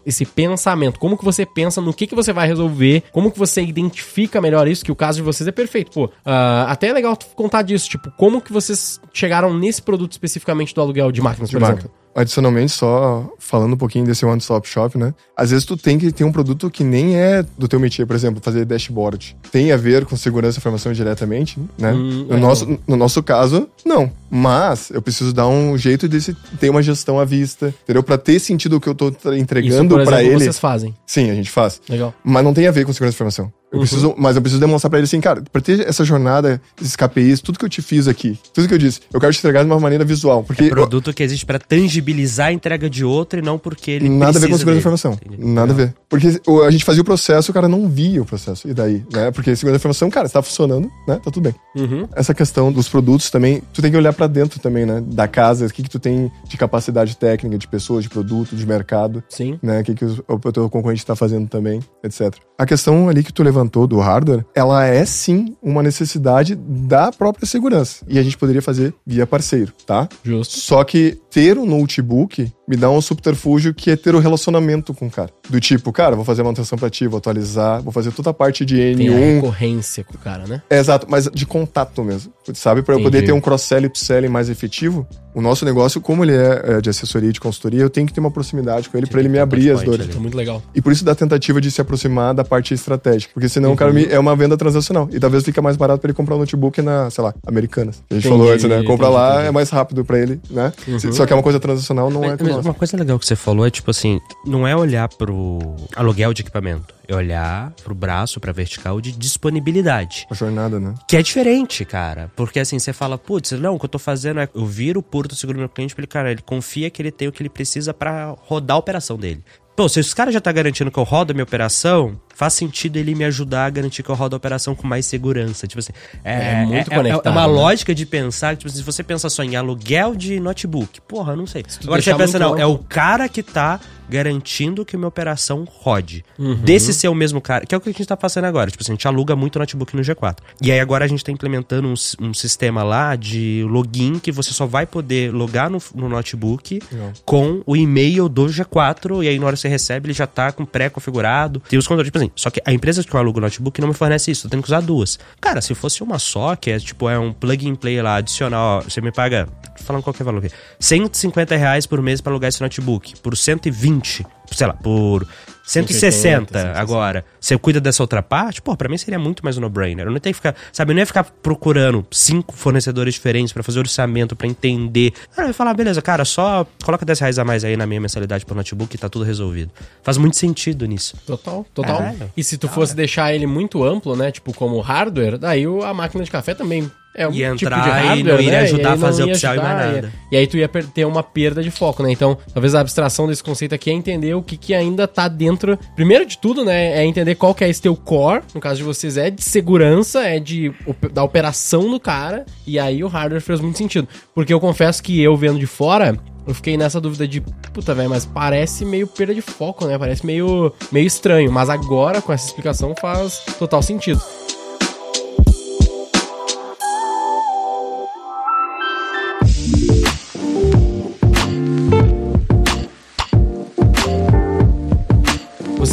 esse pensamento. Como que você pensa no que, que você vai resolver, como que você identifica melhor isso, que o caso de vocês é perfeito. Pô, uh, até é legal contar disso, tipo, como que vocês chegaram nesse produto especificamente do aluguel de máquinas, de por máquina. exemplo? Adicionalmente, só falando um pouquinho desse One Stop Shop, né? Às vezes tu tem que ter um produto que nem é do teu métier, por exemplo, fazer dashboard. Tem a ver com segurança e informação diretamente, né? Hum, no, é. nosso, no nosso caso, não. Mas eu preciso dar um jeito de ter uma gestão à vista, entendeu? Pra ter sentido o que eu tô entregando para ele. vocês fazem? Sim, a gente faz. Legal. Mas não tem a ver com segurança e informação. Eu uhum. preciso, mas eu preciso demonstrar para ele assim, cara, pra ter essa jornada, esses KPIs, tudo que eu te fiz aqui, tudo que eu disse, eu quero te entregar de uma maneira visual. Porque é produto eu, que existe para tangibilizar a entrega de outro e não porque ele Nada a ver com segurança da informação. Entendi. Nada a ver. Porque a gente fazia o processo o cara não via o processo. E daí, né? Porque segurança da informação, cara, está funcionando, né? Tá tudo bem. Uhum. Essa questão dos produtos também, tu tem que olhar para dentro também, né? Da casa, o que que tu tem de capacidade técnica, de pessoas, de produto, de mercado. Sim. Né? O que que o, o teu concorrente está fazendo também, etc. A questão ali que tu levantou do hardware, ela é sim uma necessidade da própria segurança. E a gente poderia fazer via parceiro, tá? Justo. Só que ter um notebook me dá um subterfúgio que é ter o um relacionamento com o cara. Do tipo, cara, vou fazer manutenção pra ti, vou atualizar, vou fazer toda a parte de N1. Tem a recorrência com o cara, né? É, exato, mas de contato mesmo. Sabe? Pra eu poder ter um cross-sell e upselling mais efetivo, o nosso negócio, como ele é, é de assessoria e de consultoria, eu tenho que ter uma proximidade com ele para ele me abrir as dores. É muito legal. E por isso da tentativa de se aproximar da parte estratégica. Porque senão uhum. o cara me, é uma venda transacional. E talvez fica mais barato para ele comprar um notebook na, sei lá, Americanas. A gente entendi, falou antes, né? Compra entendi, lá, entendi. é mais rápido para ele, né? Uhum. Só que é uma coisa transacional, não é com Uma coisa legal que você falou é tipo assim, não é olhar pro aluguel de equipamento, é olhar pro braço, pra vertical de disponibilidade. A jornada, né? Que é diferente, cara. Porque assim, você fala, putz, não, o que eu tô fazendo é eu viro o porto seguro meu cliente pra ele, cara, ele confia que ele tem o que ele precisa para rodar a operação dele. Pô, se os caras já tá garantindo que eu rodo a minha operação, faz sentido ele me ajudar a garantir que eu rodo a operação com mais segurança. Tipo assim, é, É muito é, conectado, É uma né? lógica de pensar, tipo, assim, se você pensa só em aluguel de notebook, porra, não sei. tu Agora você pensa, não, é o cara que tá garantindo que minha operação rode. Uhum. Desse ser o mesmo cara, que é o que a gente tá fazendo agora. Tipo assim, a gente aluga muito notebook no G4. E aí agora a gente tá implementando um, um sistema lá de login que você só vai poder logar no, no notebook com o e-mail do G4. E aí na hora que você recebe, ele já tá com pré-configurado. Tem os controles, tipo assim. Só que a empresa que eu alugo o notebook não me fornece isso. Eu tenho que usar duas. Cara, se fosse uma só, que é tipo, é um plug and play lá, adicional, ó, você me paga, tô falando qualquer valor aqui, 150 reais por mês pra alugar esse notebook. Por 120, sei lá, por 160 180, agora. Você cuida dessa outra parte, pô, pra mim seria muito mais um no-brainer. Eu não tenho que ficar, sabe, eu não ia ficar procurando cinco fornecedores diferentes pra fazer orçamento, pra entender. Ah, eu ia falar, beleza, cara, só coloca 10 reais a mais aí na minha mensalidade pro notebook e tá tudo resolvido. Faz muito sentido nisso. Total, total. Caralho. E se tu fosse deixar ele muito amplo, né? Tipo, como hardware, daí a máquina de café também é um Ia tipo de entrar e hardware, não iria né? ajudar a fazer ia upsell e mais ajudar, nada. E, e aí tu ia ter uma perda de foco, né? Então, talvez a abstração desse conceito aqui é entender o que, que ainda tá dentro. Primeiro de tudo, né? É entender qual que é esse teu core. No caso de vocês, é de segurança, é de da operação do cara. E aí o hardware fez muito sentido. Porque eu confesso que eu vendo de fora. Eu fiquei nessa dúvida de, puta, velho, mas parece meio perda de foco, né? Parece meio, meio estranho. Mas agora, com essa explicação, faz total sentido.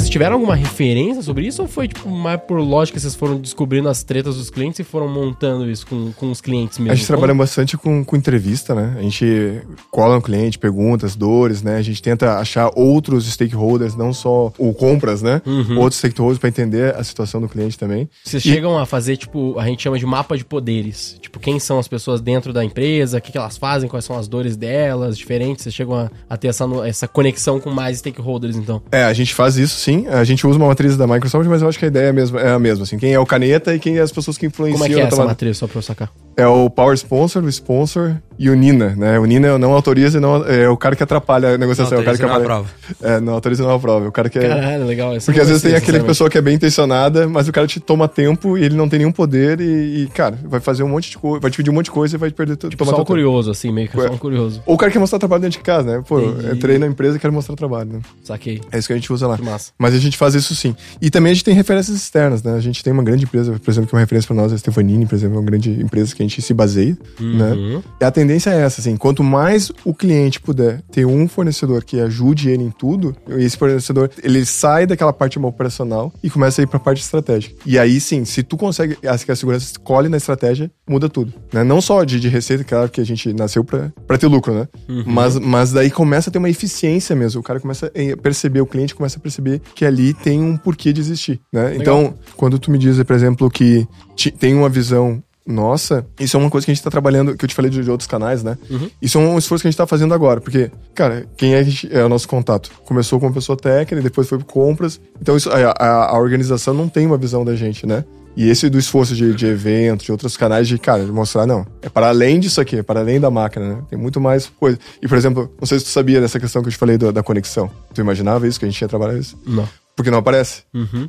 Vocês tiveram alguma referência sobre isso ou foi tipo mais por lógica vocês foram descobrindo as tretas dos clientes e foram montando isso com, com os clientes mesmo? A gente trabalha bastante com, com entrevista, né? A gente cola no cliente, pergunta as dores, né? A gente tenta achar outros stakeholders, não só o compras, né? Uhum. Outros stakeholders para entender a situação do cliente também. Vocês E- chegam a fazer, tipo, a gente chama de mapa de poderes. Tipo, quem são as pessoas dentro da empresa, o que, que elas fazem, quais são as dores delas, diferentes. Vocês chegam a, a ter essa, essa conexão com mais stakeholders, então. É, a gente faz isso sim. A gente usa uma matriz da Microsoft, mas eu acho que a ideia é a mesma, é a mesma assim. Quem é o caneta e quem é as pessoas que influenciam Como é que é essa matriz, só pra eu sacar? É o Power Sponsor, o Sponsor e o Nina, né? O Nina não autoriza e não é o cara que atrapalha a negociação. Não é o cara que autoriza e não atrapalha- É, não autoriza e não aprova. É o cara que é... Caralho, legal. essa Porque às vezes tem sinceramente. pessoa que é bem intencionada, mas o cara te toma tempo e ele não tem nenhum poder e, e, cara, vai fazer um monte de coisa, vai te pedir um monte de coisa e vai te perder tudo. Tipo, só um curioso, assim, meio que só Ué. um curioso. Ou o cara quer mostrar trabalho dentro de casa, né? Pô, entrei na empresa e quero mostrar trabalho, né? Saquei. É isso que a gente usa lá. Que massa. Mas a gente faz isso sim. E também a gente tem referências externas, né? A gente tem uma grande empresa, por exemplo, que é uma referência para nós, a Stefanini, por exemplo, é uma grande empresa que a gente se baseia, né? Uhum. E a tendência é essa, assim, quanto mais o cliente puder ter um fornecedor que ajude ele em tudo, esse fornecedor, ele sai daquela parte operacional e começa a ir pra parte estratégica. E aí sim, se tu consegue, acho que a segurança escolhe na estratégia, muda tudo, né? Não só de, de receita, claro que a gente nasceu pra, pra ter lucro, né? Uhum. Mas, mas daí começa a ter uma eficiência mesmo, o cara começa a perceber, o cliente começa a perceber que ali tem um porquê de existir, né? Então, quando tu me diz, por exemplo, que tem uma visão nossa, isso é uma coisa que a gente tá trabalhando, que eu te falei de, de outros canais, né? Isso é um esforço que a gente tá fazendo agora, porque, cara, quem é, é o nosso contato? Começou com uma pessoa técnica, depois foi compras, então isso, a, a- a organização não tem uma visão da gente, né? E esse do esforço de, de eventos, de outros canais, de, cara, de mostrar, não, é para além disso aqui, é para além da máquina, né? Tem muito mais coisa. E, por exemplo, não sei se tu sabia dessa questão que eu te falei da, da conexão. Tu imaginava isso, que a gente ia trabalhar isso? Não. Porque não aparece.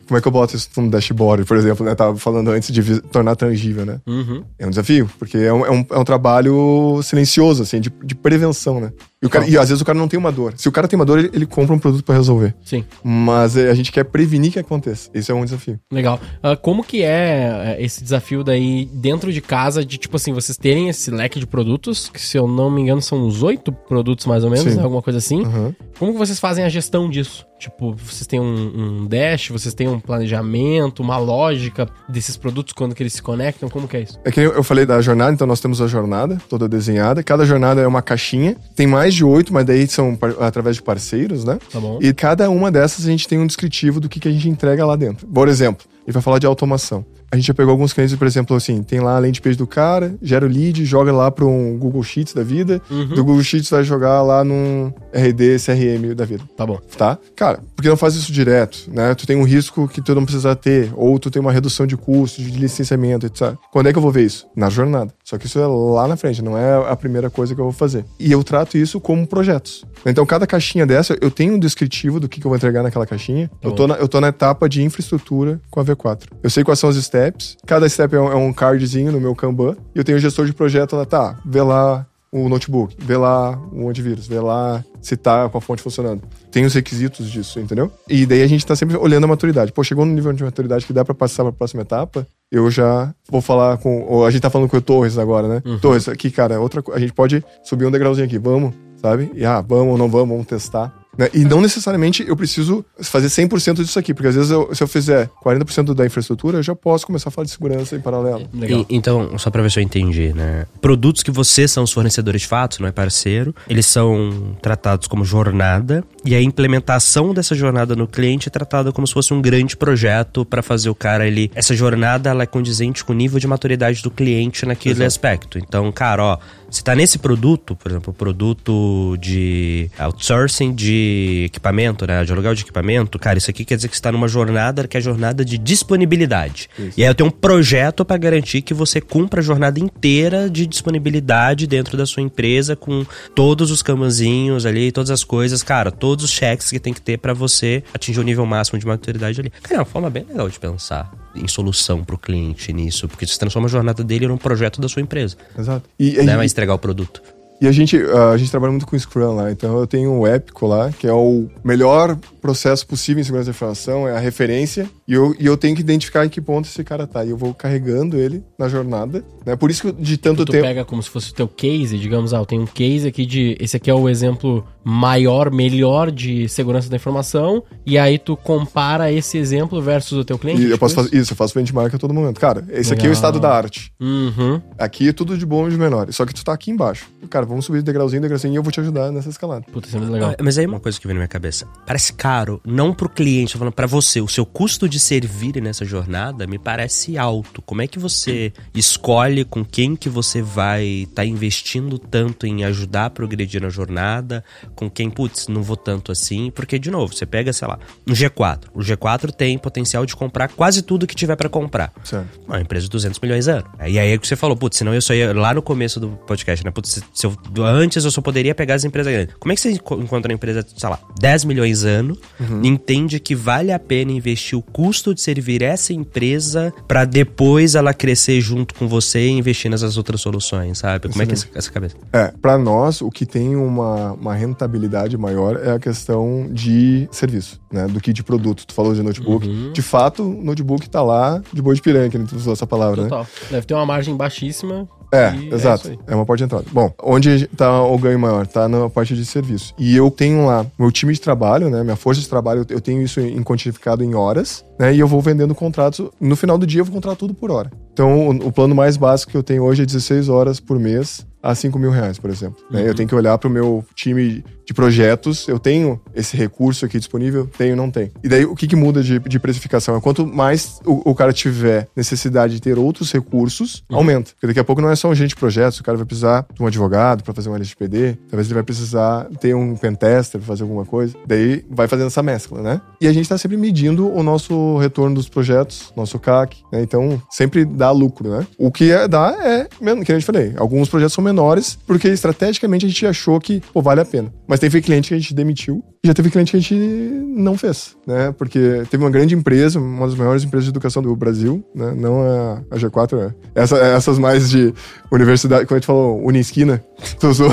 Como é que eu boto isso no dashboard, por exemplo, né? Tava falando antes de tornar tangível, né? Uhum. É um desafio, porque é um, é um, é um trabalho silencioso, assim, de, de prevenção, né? E, cara- e às vezes o cara não tem uma dor. Se o cara tem uma dor, ele, ele compra um produto pra resolver. Sim. Mas é, a gente quer prevenir que aconteça. Esse é um desafio. Legal. Ah, como que é é, esse desafio daí dentro de casa de, tipo assim, vocês terem esse leque de produtos, que se eu não me engano são uns oito produtos mais ou menos, né? alguma coisa assim. Aham. Como que vocês fazem a gestão disso? Tipo, vocês têm um, um dash, vocês têm um planejamento, uma lógica desses produtos quando que eles se conectam? Como que é isso? É que eu falei da jornada, então nós temos a jornada toda desenhada. Cada jornada é uma caixinha. Tem mais de oito, mas daí são através de parceiros, né? Tá bom? E cada uma dessas a gente tem um descritivo do que, que a gente entrega lá dentro. Por exemplo, ele vai falar de automação. A gente já pegou alguns clientes, por exemplo, assim, tem lá a landing page do cara, gera o lead, joga lá para um Google Sheets da vida, uhum. do Google Sheets vai jogar lá num RD, CRM da vida. Tá bom. Tá? Cara, porque não faz isso direto, né? Tu tem um risco que tu não precisa ter, ou tu tem uma redução de custo, de licenciamento, etc. Quando é que eu vou ver isso? Na jornada. Só que isso é lá na frente, não é a primeira coisa que eu vou fazer. E eu trato isso como projetos. Então, cada caixinha dessa, eu tenho um descritivo do que, que eu vou entregar naquela caixinha. Eu tô, na, eu tô na etapa de infraestrutura com a V4. Eu sei quais são os steps. Cada step é um, é um cardzinho no meu Kanban. E eu tenho o gestor de projeto lá, tá, vê lá o notebook, vê lá o antivírus, vê lá se tá com a fonte funcionando. Tem os requisitos disso, entendeu? E daí a gente tá sempre olhando a maturidade. Pô, chegou no nível de maturidade que dá para passar para a próxima etapa, eu já vou falar com. A gente tá falando com o Torres agora, né? Uhum. Torres, aqui, cara, outra A gente pode subir um degrauzinho aqui, vamos, sabe? E ah, vamos ou não vamos, vamos testar. Né? E não necessariamente eu preciso fazer 100% disso aqui, porque às vezes eu, se eu fizer 40% da infraestrutura, eu já posso começar a falar de segurança em paralelo. E, então, só para ver se eu entendi, né? Produtos que vocês são os fornecedores de fato, não é parceiro, eles são tratados como jornada e a implementação dessa jornada no cliente é tratada como se fosse um grande projeto para fazer o cara ele essa jornada ela é condizente com o nível de maturidade do cliente naquele Exato. aspecto. Então, cara, ó, se tá nesse produto, por exemplo, produto de outsourcing de equipamento, né? De aluguel de equipamento, cara, isso aqui quer dizer que você tá numa jornada que é a jornada de disponibilidade. Isso. E aí eu tenho um projeto para garantir que você cumpra a jornada inteira de disponibilidade dentro da sua empresa com todos os camanzinhos ali, todas as coisas, cara, todos os cheques que tem que ter para você atingir o nível máximo de maturidade ali. Cara, é uma forma bem legal de pensar em solução para o cliente nisso, porque você transforma a jornada dele num projeto da sua empresa. Exato. E, não é mais entregar o produto. E a gente, a gente trabalha muito com Scrum lá, então eu tenho o Épico lá, que é o melhor processo possível em segurança da informação, é a referência, e eu, e eu tenho que identificar em que ponto esse cara tá. E eu vou carregando ele na jornada, né? Por isso que de tanto tu tempo. Tu pega como se fosse o teu case, digamos, ah, eu tenho um case aqui de. Esse aqui é o exemplo maior, melhor de segurança da informação, e aí tu compara esse exemplo versus o teu cliente. E eu posso fazer isso, eu faço benchmark a todo momento. Cara, esse Legal. aqui é o estado da arte. Uhum. Aqui é tudo de bom e de menor. Só que tu tá aqui embaixo. Cara, vamos subir degrauzinho, degrauzinho, e eu vou te ajudar nessa escalada. Puta, isso é muito legal. Mas aí uma coisa que vem na minha cabeça. Parece caro, não pro cliente, tô falando pra você. O seu custo de servir nessa jornada me parece alto. Como é que você escolhe com quem que você vai estar tá investindo tanto em ajudar a progredir na jornada, com quem, putz, não vou tanto assim, porque, de novo, você pega, sei lá, um G4. O G4 tem potencial de comprar quase tudo que tiver para comprar. Certo. Uma empresa de 200 milhões de anos. E aí é que você falou, putz, senão eu só ia lá no começo do podcast, né? Putz, se eu, antes eu só poderia pegar as empresas grandes. Como é que você encontra uma empresa, sei lá, 10 milhões ano, uhum. entende que vale a pena investir o custo de servir essa empresa para depois ela crescer junto com você e investir nessas outras soluções, sabe? Como é que é essa, essa cabeça? É, para nós, o que tem uma, uma rentabilidade maior é a questão de serviço, né? Do que de produto. Tu falou de notebook. Uhum. De fato, o notebook tá lá de boi de piranha, que não usou essa palavra, Total. né? Deve ter uma margem baixíssima é, e é exato. É, é, uma porta de entrada. Bom, onde tá o ganho maior? Tá na parte de serviço. E eu tenho lá meu time de trabalho, né? Minha força de trabalho, eu tenho isso em quantificado em horas, né? E eu vou vendendo contratos. No final do dia, eu vou contratar tudo por hora. Então, o, o plano mais básico que eu tenho hoje é 16 horas por mês a 5 mil reais, por exemplo. Uhum. Eu tenho que olhar para o meu time de projetos, eu tenho esse recurso aqui disponível? Tenho, não tem. E daí o que, que muda de, de precificação? É quanto mais o, o, cara tiver necessidade de ter outros recursos, uhum. aumenta. Porque daqui a pouco não é só um agente de projetos, o cara vai precisar de um advogado para fazer um LGPD, talvez ele vai precisar ter um pentester para fazer alguma coisa. Daí vai fazendo essa mescla, né? E a gente está sempre medindo o nosso retorno dos projetos, nosso CAC, né? Então sempre dá lucro, né? O que é, dá é, que a gente falei, alguns projetos são menores, porque estrategicamente a gente achou que, pô, vale a pena. Mas teve cliente que a gente demitiu e já teve cliente que a gente não fez, né? Porque teve uma grande empresa, uma das maiores empresas de educação do Brasil, né? Não a, a G4, né? Essa, essas mais de universidade, como a gente falou, Unisquina. Tu usou,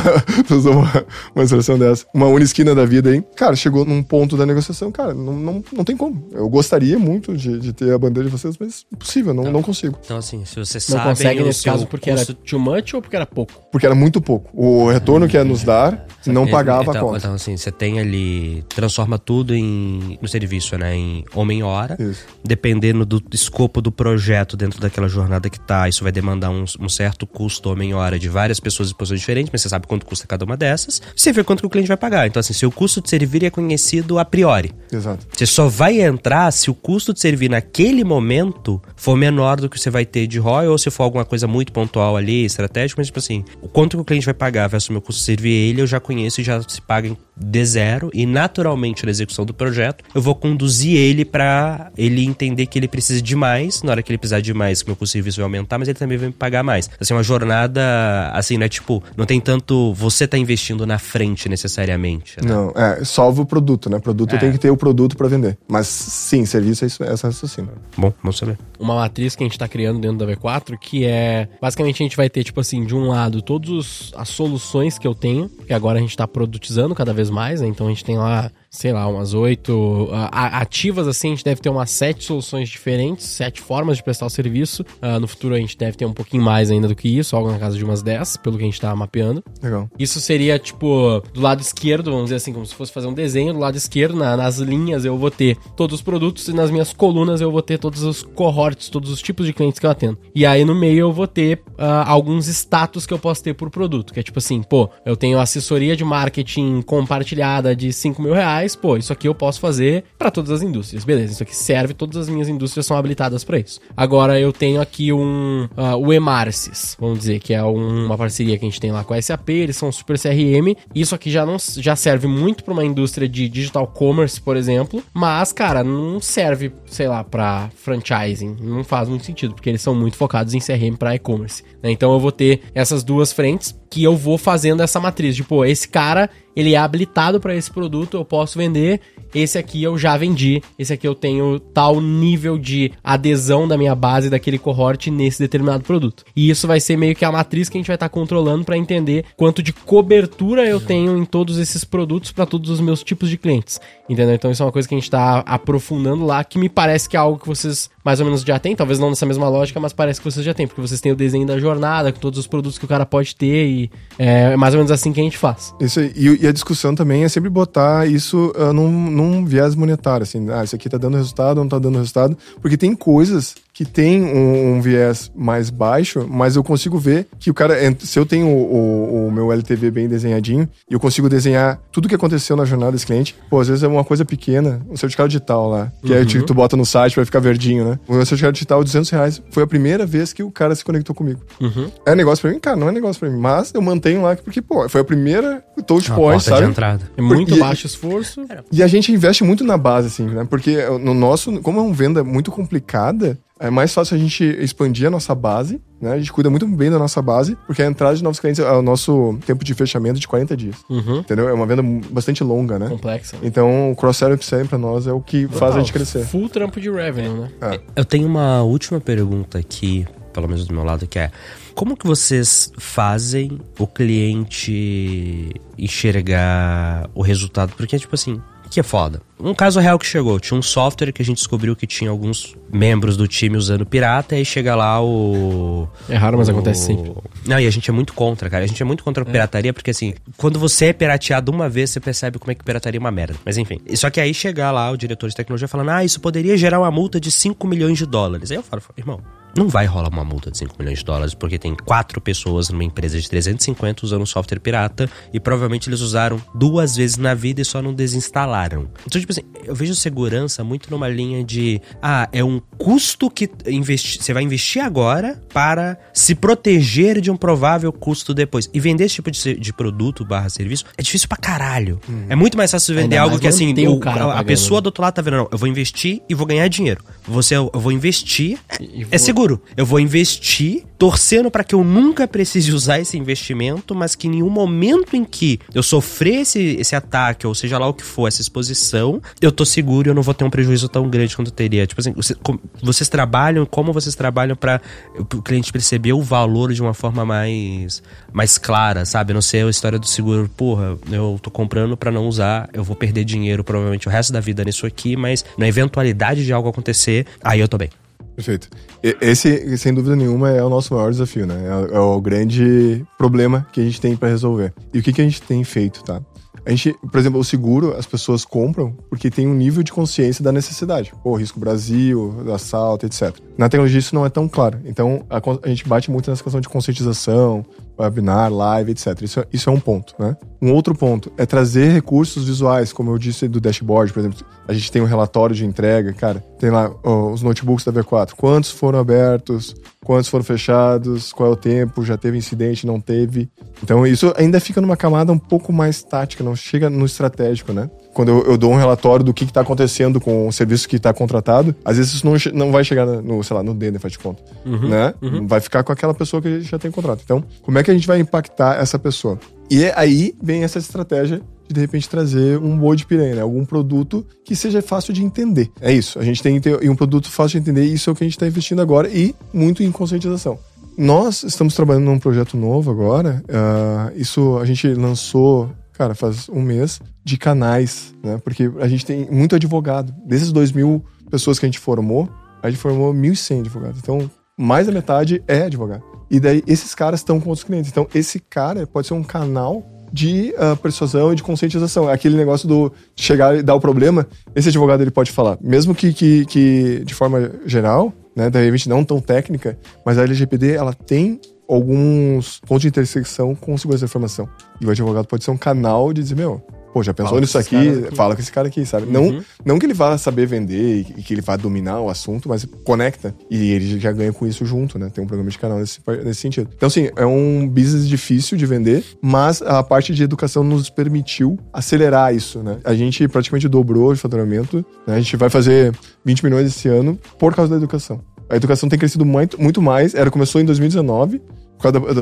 tu usou uma, uma expressão dessa. Uma Unisquina da vida aí. Cara, chegou num ponto da negociação, cara, não, não, não tem como. Eu gostaria muito de, de ter a bandeira de vocês, mas impossível, não, não, não consigo. Então, assim, se você sabe. Não consegue nesse caso porque custo... era too much ou porque era pouco? Porque era muito pouco. O retorno que ia nos dar não pagava então, a conta. Então, assim, você tem ali transforma tudo em, no serviço, né? Em homem-hora. Dependendo do escopo do projeto dentro daquela jornada que tá, isso vai demandar um, um certo custo homem-hora de várias pessoas e posições diferentes, mas você sabe quanto custa cada uma dessas. Você vê quanto que o cliente vai pagar. Então, assim, seu custo de servir é conhecido a priori. Exato. Você só vai entrar se o custo de servir naquele momento for menor do que você vai ter de ROI ou se for alguma coisa muito pontual ali, estratégica, mas tipo assim, o quanto que o cliente vai pagar versus o meu custo de servir ele, eu já conheço e já se paga de zero e naturalmente na execução do projeto, eu vou conduzir ele para ele entender que ele precisa de mais, na hora que ele precisar de mais, que meu custo de serviço vai aumentar, mas ele também vai me pagar mais. Assim, uma jornada assim, né, tipo, não tem tanto você tá investindo na frente necessariamente. Né? Não, é, salva o produto, né? Produto é. tem que ter o produto para vender. Mas sim, serviço é isso, é essa raciocínio. Bom, vamos saber. Uma matriz que a gente tá criando dentro da V4 que é, basicamente a gente vai ter tipo assim, de um lado todas as soluções que eu tenho, que agora a gente tá produtizando cada vez mais, né? Então a gente tem lá sei lá, umas oito ativas assim, a gente deve ter umas sete soluções diferentes, sete formas de prestar o serviço. Uh, no futuro a gente deve ter um pouquinho mais ainda do que isso, algo na casa de umas dez, pelo que a gente tá mapeando. Legal. Isso seria, tipo, do lado esquerdo, vamos dizer assim, como se fosse fazer um desenho, do lado esquerdo, na, nas linhas eu vou ter todos os produtos e nas minhas colunas eu vou ter todos os cohorts, todos os tipos de clientes que eu atendo. E aí no meio eu vou ter uh, alguns status que eu posso ter por produto, que é tipo assim, pô, eu tenho assessoria de marketing compartilhada de 5 mil reais, reais, pô, isso aqui eu posso fazer para todas as indústrias. Beleza, isso aqui serve, todas as minhas indústrias são habilitadas para isso. Agora eu tenho aqui um uh, o Emarcis, vamos dizer, que é um, uma parceria que a gente tem lá com a SAP, eles são super CRM. Isso aqui já não já serve muito para uma indústria de digital commerce, por exemplo, mas cara, não serve, sei lá, para franchising, não faz muito sentido, porque eles são muito focados em CRM para e-commerce. Né? Então eu vou ter essas duas frentes que eu vou fazendo essa matriz. Tipo, esse cara, ele é habilitado para esse produto, eu posso vender. Esse aqui eu já vendi. Esse aqui eu tenho tal nível de adesão da minha base daquele cohort nesse determinado produto. E isso vai ser meio que a matriz que a gente vai estar tá controlando para entender quanto de cobertura eu tenho em todos esses produtos para todos os meus tipos de clientes. Entendeu? Então isso é uma coisa que a gente está aprofundando lá, que me parece que é algo que vocês mais ou menos já têm, talvez não nessa mesma lógica, mas parece que vocês já têm, porque vocês têm o desenho da jornada, com todos os produtos que o cara pode ter e é mais ou menos assim que a gente faz. Isso aí. E, e a discussão também é sempre botar isso uh, num, num viés monetário, assim, ah, isso aqui tá dando resultado, não tá dando resultado, porque tem coisas que tem um, um, viés mais baixo, mas eu consigo ver que o cara. Se eu tenho o, o, o, meu LTV bem desenhadinho e eu consigo desenhar tudo que aconteceu na jornada desse cliente, pô, às vezes é uma coisa pequena, um certificado digital lá, que uhum. é tipo, tu bota no site vai ficar verdinho, né? O meu certificado digital, 200 reais, foi a primeira vez que o cara se conectou comigo. Uhum. É negócio pra mim? Cara, não é negócio pra mim, mas eu mantenho lá porque, pô, foi a primeira touch point, sabe? De entrada. É muito e, baixo esforço. E a gente investe muito na base, assim, né? Porque no nosso, como é uma venda muito complicada, é mais fácil a gente expandir a nossa base, né? A gente cuida muito bem da nossa base, porque a entrada de novos clientes é o nosso tempo de fechamento de 40 dias. Uhum. Entendeu? É uma venda bastante longa, né? Complexa. Então, o cross-sell e upselling pra nós é o que Total. faz a gente crescer. Full trampo de revenue, né? É. Eu tenho uma última pergunta aqui, pelo menos do meu lado, que é como que vocês fazem o cliente enxergar o resultado? Porque, tipo assim, que é foda. Um caso real que chegou, tinha um software que a gente descobriu que tinha alguns membros do time usando pirata, e aí chega lá o. É raro, mas o... acontece sempre. Não, e a gente é muito contra, cara. A gente é muito contra a é. pirataria, porque assim, quando você é pirateado uma vez, você percebe como é que pirataria é uma merda. Mas enfim. Só que aí chegar lá o diretor de tecnologia falando, ah, isso poderia gerar uma multa de 5 milhões de dólares. Aí eu falo, irmão, não vai rolar uma multa de 5 milhões de dólares porque tem quatro pessoas numa empresa de 350 usando software pirata e provavelmente eles usaram duas vezes na vida e só não desinstalaram. Então, tipo assim, eu vejo segurança muito numa linha de ah, é um custo que investi você vai investir agora para se proteger de um provável custo depois. E vender esse tipo de, de produto barra serviço é difícil pra caralho. Hum. É muito mais fácil vender algo que assim, o, a, a pessoa do outro lado tá vendo, não, eu vou investir e vou ganhar dinheiro. Você, eu vou investir, vou... é seguro seguro. Eu vou investir torcendo para que eu nunca precise usar esse investimento, mas que em nenhum momento em que eu sofrer esse, esse ataque, ou seja lá o que for, essa exposição, eu tô seguro e eu não vou ter um prejuízo tão grande quanto eu teria. Tipo assim, vocês, vocês trabalham, como vocês trabalham para o cliente perceber o valor de uma forma mais, mais clara, sabe? Não sei a história do seguro, porra, eu tô comprando para não usar, eu vou perder dinheiro provavelmente o resto da vida nisso aqui, mas na eventualidade de algo acontecer, aí eu tô bem. Perfeito. Esse, sem dúvida nenhuma, é o nosso maior desafio, né? É, é o grande problema que a gente tem para resolver. E o que, que a gente tem feito, tá? A gente, por exemplo, o seguro, as pessoas compram porque tem um nível de consciência da necessidade. Pô, risco Brasil, assalto, etc. Na tecnologia isso não é tão claro. Então, a, a gente bate muito nessa questão de conscientização, webinar, live, etc. Isso, é, isso é um ponto, né? Um outro ponto é trazer recursos visuais, como eu disse do dashboard, por exemplo. A gente tem um relatório de entrega, cara. Tem lá ó, os notebooks da V4. Quantos foram abertos? Quantos foram fechados? Qual é o tempo? Já teve incidente? Não teve? Então, isso ainda fica numa camada um pouco mais tática, não chega no estratégico, né? Quando eu, eu dou um relatório do que está acontecendo com o serviço que está contratado, às vezes isso não, não vai chegar no, sei lá, no D, faz de conta, uhum, né? Uhum. Vai ficar com aquela pessoa que já tem contrato. Então, como é que a gente vai impactar essa pessoa? E é aí vem essa estratégia de de repente trazer um boi de piranha, né? algum produto que seja fácil de entender. É isso. A gente tem que ter um produto fácil de entender e isso é o que a gente está investindo agora e muito em conscientização. Nós estamos trabalhando num projeto novo agora. Uh, isso a gente lançou, cara, faz um mês, de canais, né? Porque a gente tem muito advogado. Desses dois mil pessoas que a gente formou, a gente formou 1.100 advogados. Então, mais da metade é advogado. E daí, esses caras estão com outros clientes. Então, esse cara pode ser um canal de uh, persuasão e de conscientização. É aquele negócio do chegar e dar o problema, esse advogado ele pode falar. Mesmo que, que, que de forma geral, né, da repente não tão técnica, mas a LGPD ela tem alguns pontos de intersecção com segurança da informação. E o advogado pode ser um canal de dizer, meu, pô, já pensou fala nisso aqui? aqui? Fala com esse cara aqui, sabe? Uhum. Não, não que ele vá saber vender e que ele vá dominar o assunto, mas conecta. E ele já ganha com isso junto, né? Tem um programa de canal nesse, nesse sentido. Então, assim, é um business difícil de vender, mas a parte de educação nos permitiu acelerar isso, né? A gente praticamente dobrou o faturamento, né? A gente vai fazer 20 milhões esse ano por causa da educação. A educação tem crescido muito, muito mais. Era começou em 2019,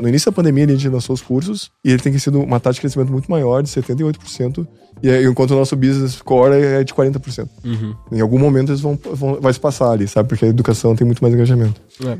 no início da pandemia, a gente lançou os cursos e ele tem sido uma taxa de crescimento muito maior, de 78%, e enquanto o nosso business core é de 40%. Uhum. Em algum momento eles vão, vão vai se passar ali, sabe? Porque a educação tem muito mais engajamento. É.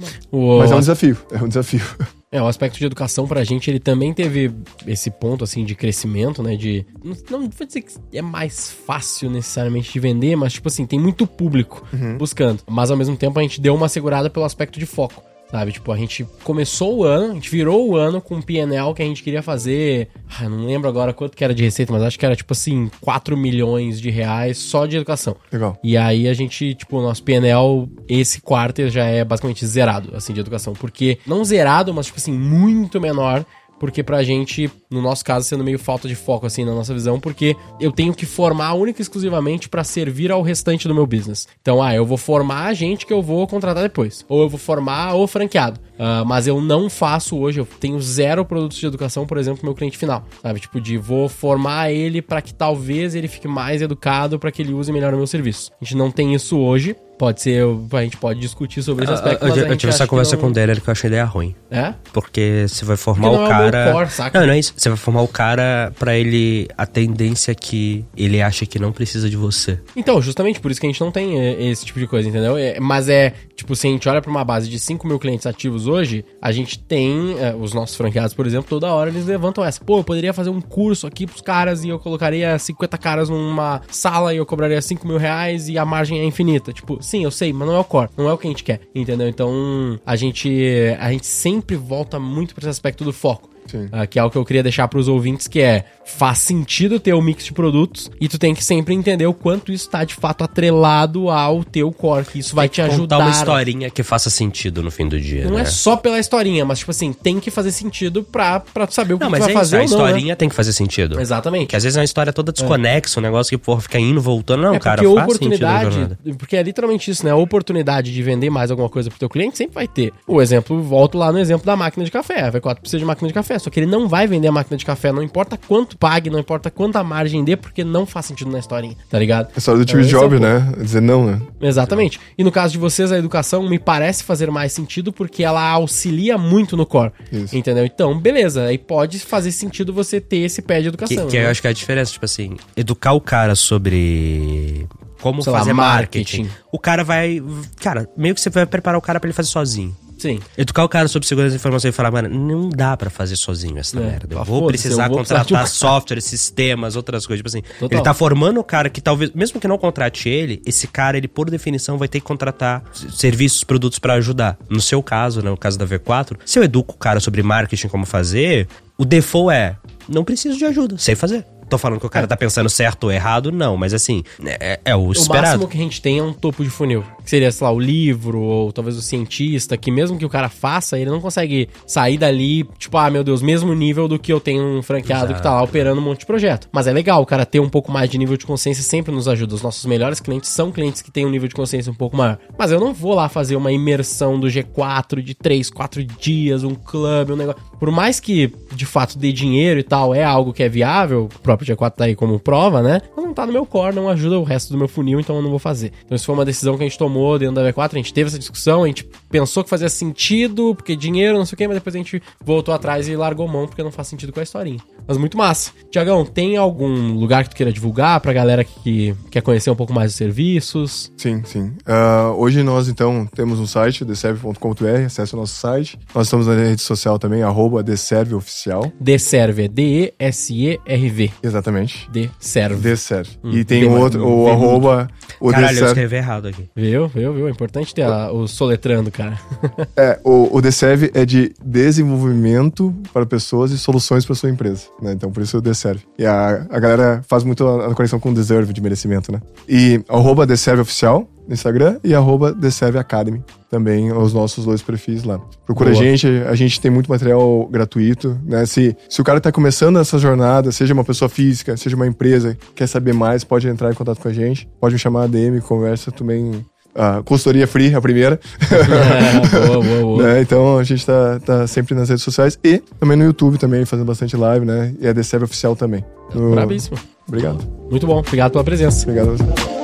Mas é um desafio, é um desafio. É, o aspecto de educação pra gente, ele também teve esse ponto, assim, de crescimento, né? De. Não, não vou dizer que é mais fácil necessariamente de vender, mas, tipo assim, tem muito público uhum. buscando. Mas ao mesmo tempo a gente deu uma segurada pelo aspecto de foco. Sabe, tipo, a gente começou o ano, a gente virou o ano com um PNL que a gente queria fazer. Ah, não lembro agora quanto que era de receita, mas acho que era tipo assim, 4 milhões de reais só de educação. Legal. E aí a gente, tipo, o nosso PNL, esse quarto já é basicamente zerado, assim, de educação. Porque, não zerado, mas tipo assim, muito menor porque pra gente, no nosso caso, sendo meio falta de foco, assim, na nossa visão, porque eu tenho que formar única e exclusivamente para servir ao restante do meu business. Então, ah, eu vou formar a gente que eu vou contratar depois. Ou eu vou formar o franqueado. Uh, mas eu não faço hoje, eu tenho zero produtos de educação, por exemplo, pro meu cliente final. Sabe? Tipo, de vou formar ele para que talvez ele fique mais educado para que ele use melhor o meu serviço. A gente não tem isso hoje. Pode ser, a gente pode discutir sobre esse ah, aspecto. Eu, eu tive essa conversa não... com o Daniel que eu achei ideia ruim. É? Porque você vai formar o cara. É o core, saca? Não, não é isso. Você vai formar o cara para ele a tendência que ele acha que não precisa de você. Então, justamente por isso que a gente não tem é, esse tipo de coisa, entendeu? É, mas é, tipo, se a gente olha pra uma base de 5 mil clientes ativos hoje, a gente tem é, os nossos franqueados, por exemplo, toda hora eles levantam essa. Pô, eu poderia fazer um curso aqui pros caras e eu colocaria 50 caras numa sala e eu cobraria 5 mil reais e a margem é infinita. Tipo, sim, eu sei, mas não é o core, não é o que a gente quer, entendeu? Então, a gente, a gente sempre volta muito para esse aspecto do foco. Uh, que é o que eu queria deixar para os ouvintes, que é faz sentido ter o um mix de produtos e tu tem que sempre entender o quanto isso está de fato atrelado ao teu core, que isso tem vai te ajudar. uma historinha que faça sentido no fim do dia. Não é né? é só pela historinha, mas tipo assim, tem que fazer sentido pra, pra tu saber o que não, tu vai é fazer. Isso, a não, né? historinha né? tem que fazer sentido. Exatamente. Que às vezes é uma história toda desconexa, é. um negócio que porra, fica indo, voltando. Não, é cara, porque faz oportunidade, Porque é literalmente isso, né? A oportunidade de vender mais alguma coisa pro teu cliente sempre vai ter. O exemplo, volto lá no exemplo da máquina de café. A V4 precisa de máquina de café, só que ele não vai vender a máquina de café, não importa quanto pague, não importa quanta margem dê, porque não faz sentido na historinha, tá ligado? A história do Steve então, Jobs, é né? Dizer não, né? Exatamente. E no caso de vocês, a educação me parece fazer mais sentido porque ela auxilia muito no core. Isso. Entendeu? Então, beleza. Aí pode fazer sentido você ter esse pé de educação. Que, que né? eu acho que é a diferença, tipo assim, educar o cara sobre como Sei fazer lá, marketing. marketing. O cara vai. Cara, meio que você vai preparar o cara para ele fazer sozinho. Sim. Educar o cara sobre segurança da informação e falar, mano, não dá para fazer sozinho essa é. merda. Eu vou precisar eu vou contratar software, sistemas, outras coisas. Tipo assim, Total. ele tá formando o cara que talvez, mesmo que não contrate ele, esse cara, ele por definição vai ter que contratar serviços, produtos para ajudar. No seu caso, né, no caso da V4, se eu educo o cara sobre marketing, como fazer, o default é, não preciso de ajuda, sei fazer. Tô falando que o cara é. tá pensando certo ou errado, não, mas assim, é, é o esperado. O máximo que a gente tem é um topo de funil. Que seria, sei lá, o livro, ou talvez o cientista, que mesmo que o cara faça, ele não consegue sair dali, tipo, ah, meu Deus, mesmo nível do que eu tenho um franqueado Exato. que tá lá operando um monte de projeto. Mas é legal, o cara ter um pouco mais de nível de consciência sempre nos ajuda. Os nossos melhores clientes são clientes que têm um nível de consciência um pouco maior. Mas eu não vou lá fazer uma imersão do G4 de 3, 4 dias, um clube, um negócio. Por mais que, de fato, dê dinheiro e tal, é algo que é viável, o próprio G4 tá aí como prova, né? Não tá no meu core, não ajuda o resto do meu funil, então eu não vou fazer. Então isso foi uma decisão que a gente tomou dentro da V4, a gente teve essa discussão, a gente pensou que fazia sentido, porque dinheiro, não sei o quê, mas depois a gente voltou atrás e largou mão, porque não faz sentido com a historinha. Mas muito massa. Tiagão, tem algum lugar que tu queira divulgar pra galera que quer conhecer um pouco mais dos serviços? Sim, sim. Uh, hoje nós, então, temos um site, deserve.com.br, acesse o nosso site. Nós estamos na rede social também, arroba deserveoficial. Deserve, é D-E-S-E-R-V. Exatamente. Deserve. Deserve. Hum, e tem o outro, o arroba... O Caralho, Deserve. eu escrevi errado aqui. Viu, viu, viu? É importante ter a, o soletrando, cara. é, o, o Deserve é de desenvolvimento para pessoas e soluções para sua empresa, né? Então, por isso o Deserve. E a, a galera faz muito a, a conexão com Deserve de merecimento, né? E arroba Oficial no Instagram e arroba Deserve Academy também os nossos dois perfis lá. Procura Boa. a gente, a gente tem muito material gratuito, né? Se, se o cara tá começando essa jornada, seja uma pessoa física, seja uma empresa, quer saber mais, pode entrar em contato com a gente, pode me chamar a DM, conversa também a consultoria free, a primeira. É, boa, boa, boa. né? Então a gente tá, tá sempre nas redes sociais e também no YouTube também, fazendo bastante live, né? E a DCV Oficial também. No... Bravíssimo. Obrigado. Muito bom, obrigado pela presença. Obrigado a você.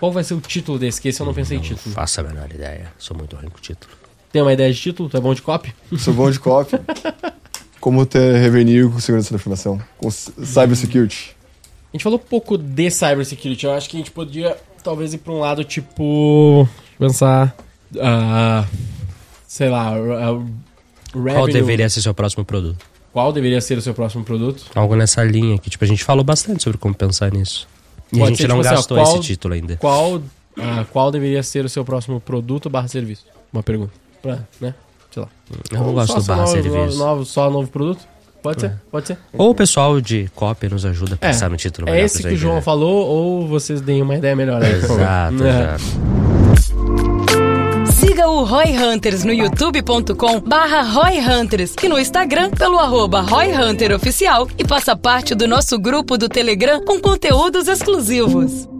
Qual vai ser o título desse? Que esse eu não pensei em título. Faça a menor ideia. Sou muito ruim com título. Tem uma ideia de título? Tu é bom de copy? Sou bom de copy. Como ter revenue com segurança da informação. Com cybersecurity. A gente falou pouco de cybersecurity. Eu acho que a gente podia talvez ir pra um lado tipo. Pensar. Uh, sei lá. Uh, Qual deveria ser seu próximo produto? Qual deveria ser o seu próximo produto? Algo nessa linha que, tipo, a gente falou bastante sobre como pensar nisso. E Pode a gente ser, não tipo gastou assim, ó, qual, esse título ainda. Qual, ah, qual deveria ser o seu próximo produto barra serviço? Uma pergunta. Pra, né? Sei lá. Eu não gosto do barra novo, serviço. Novo, só novo produto? Pode é. ser, pode ser. Ou o pessoal de cópia nos ajuda a é, pensar é, no título É esse que o João falou, ou vocês deem uma ideia melhor aí. Exato, é. exato. Siga o Roy Hunters no youtube.com barra Roy Hunters e no Instagram pelo arroba Roy Hunter Oficial e faça parte do nosso grupo do Telegram com conteúdos exclusivos.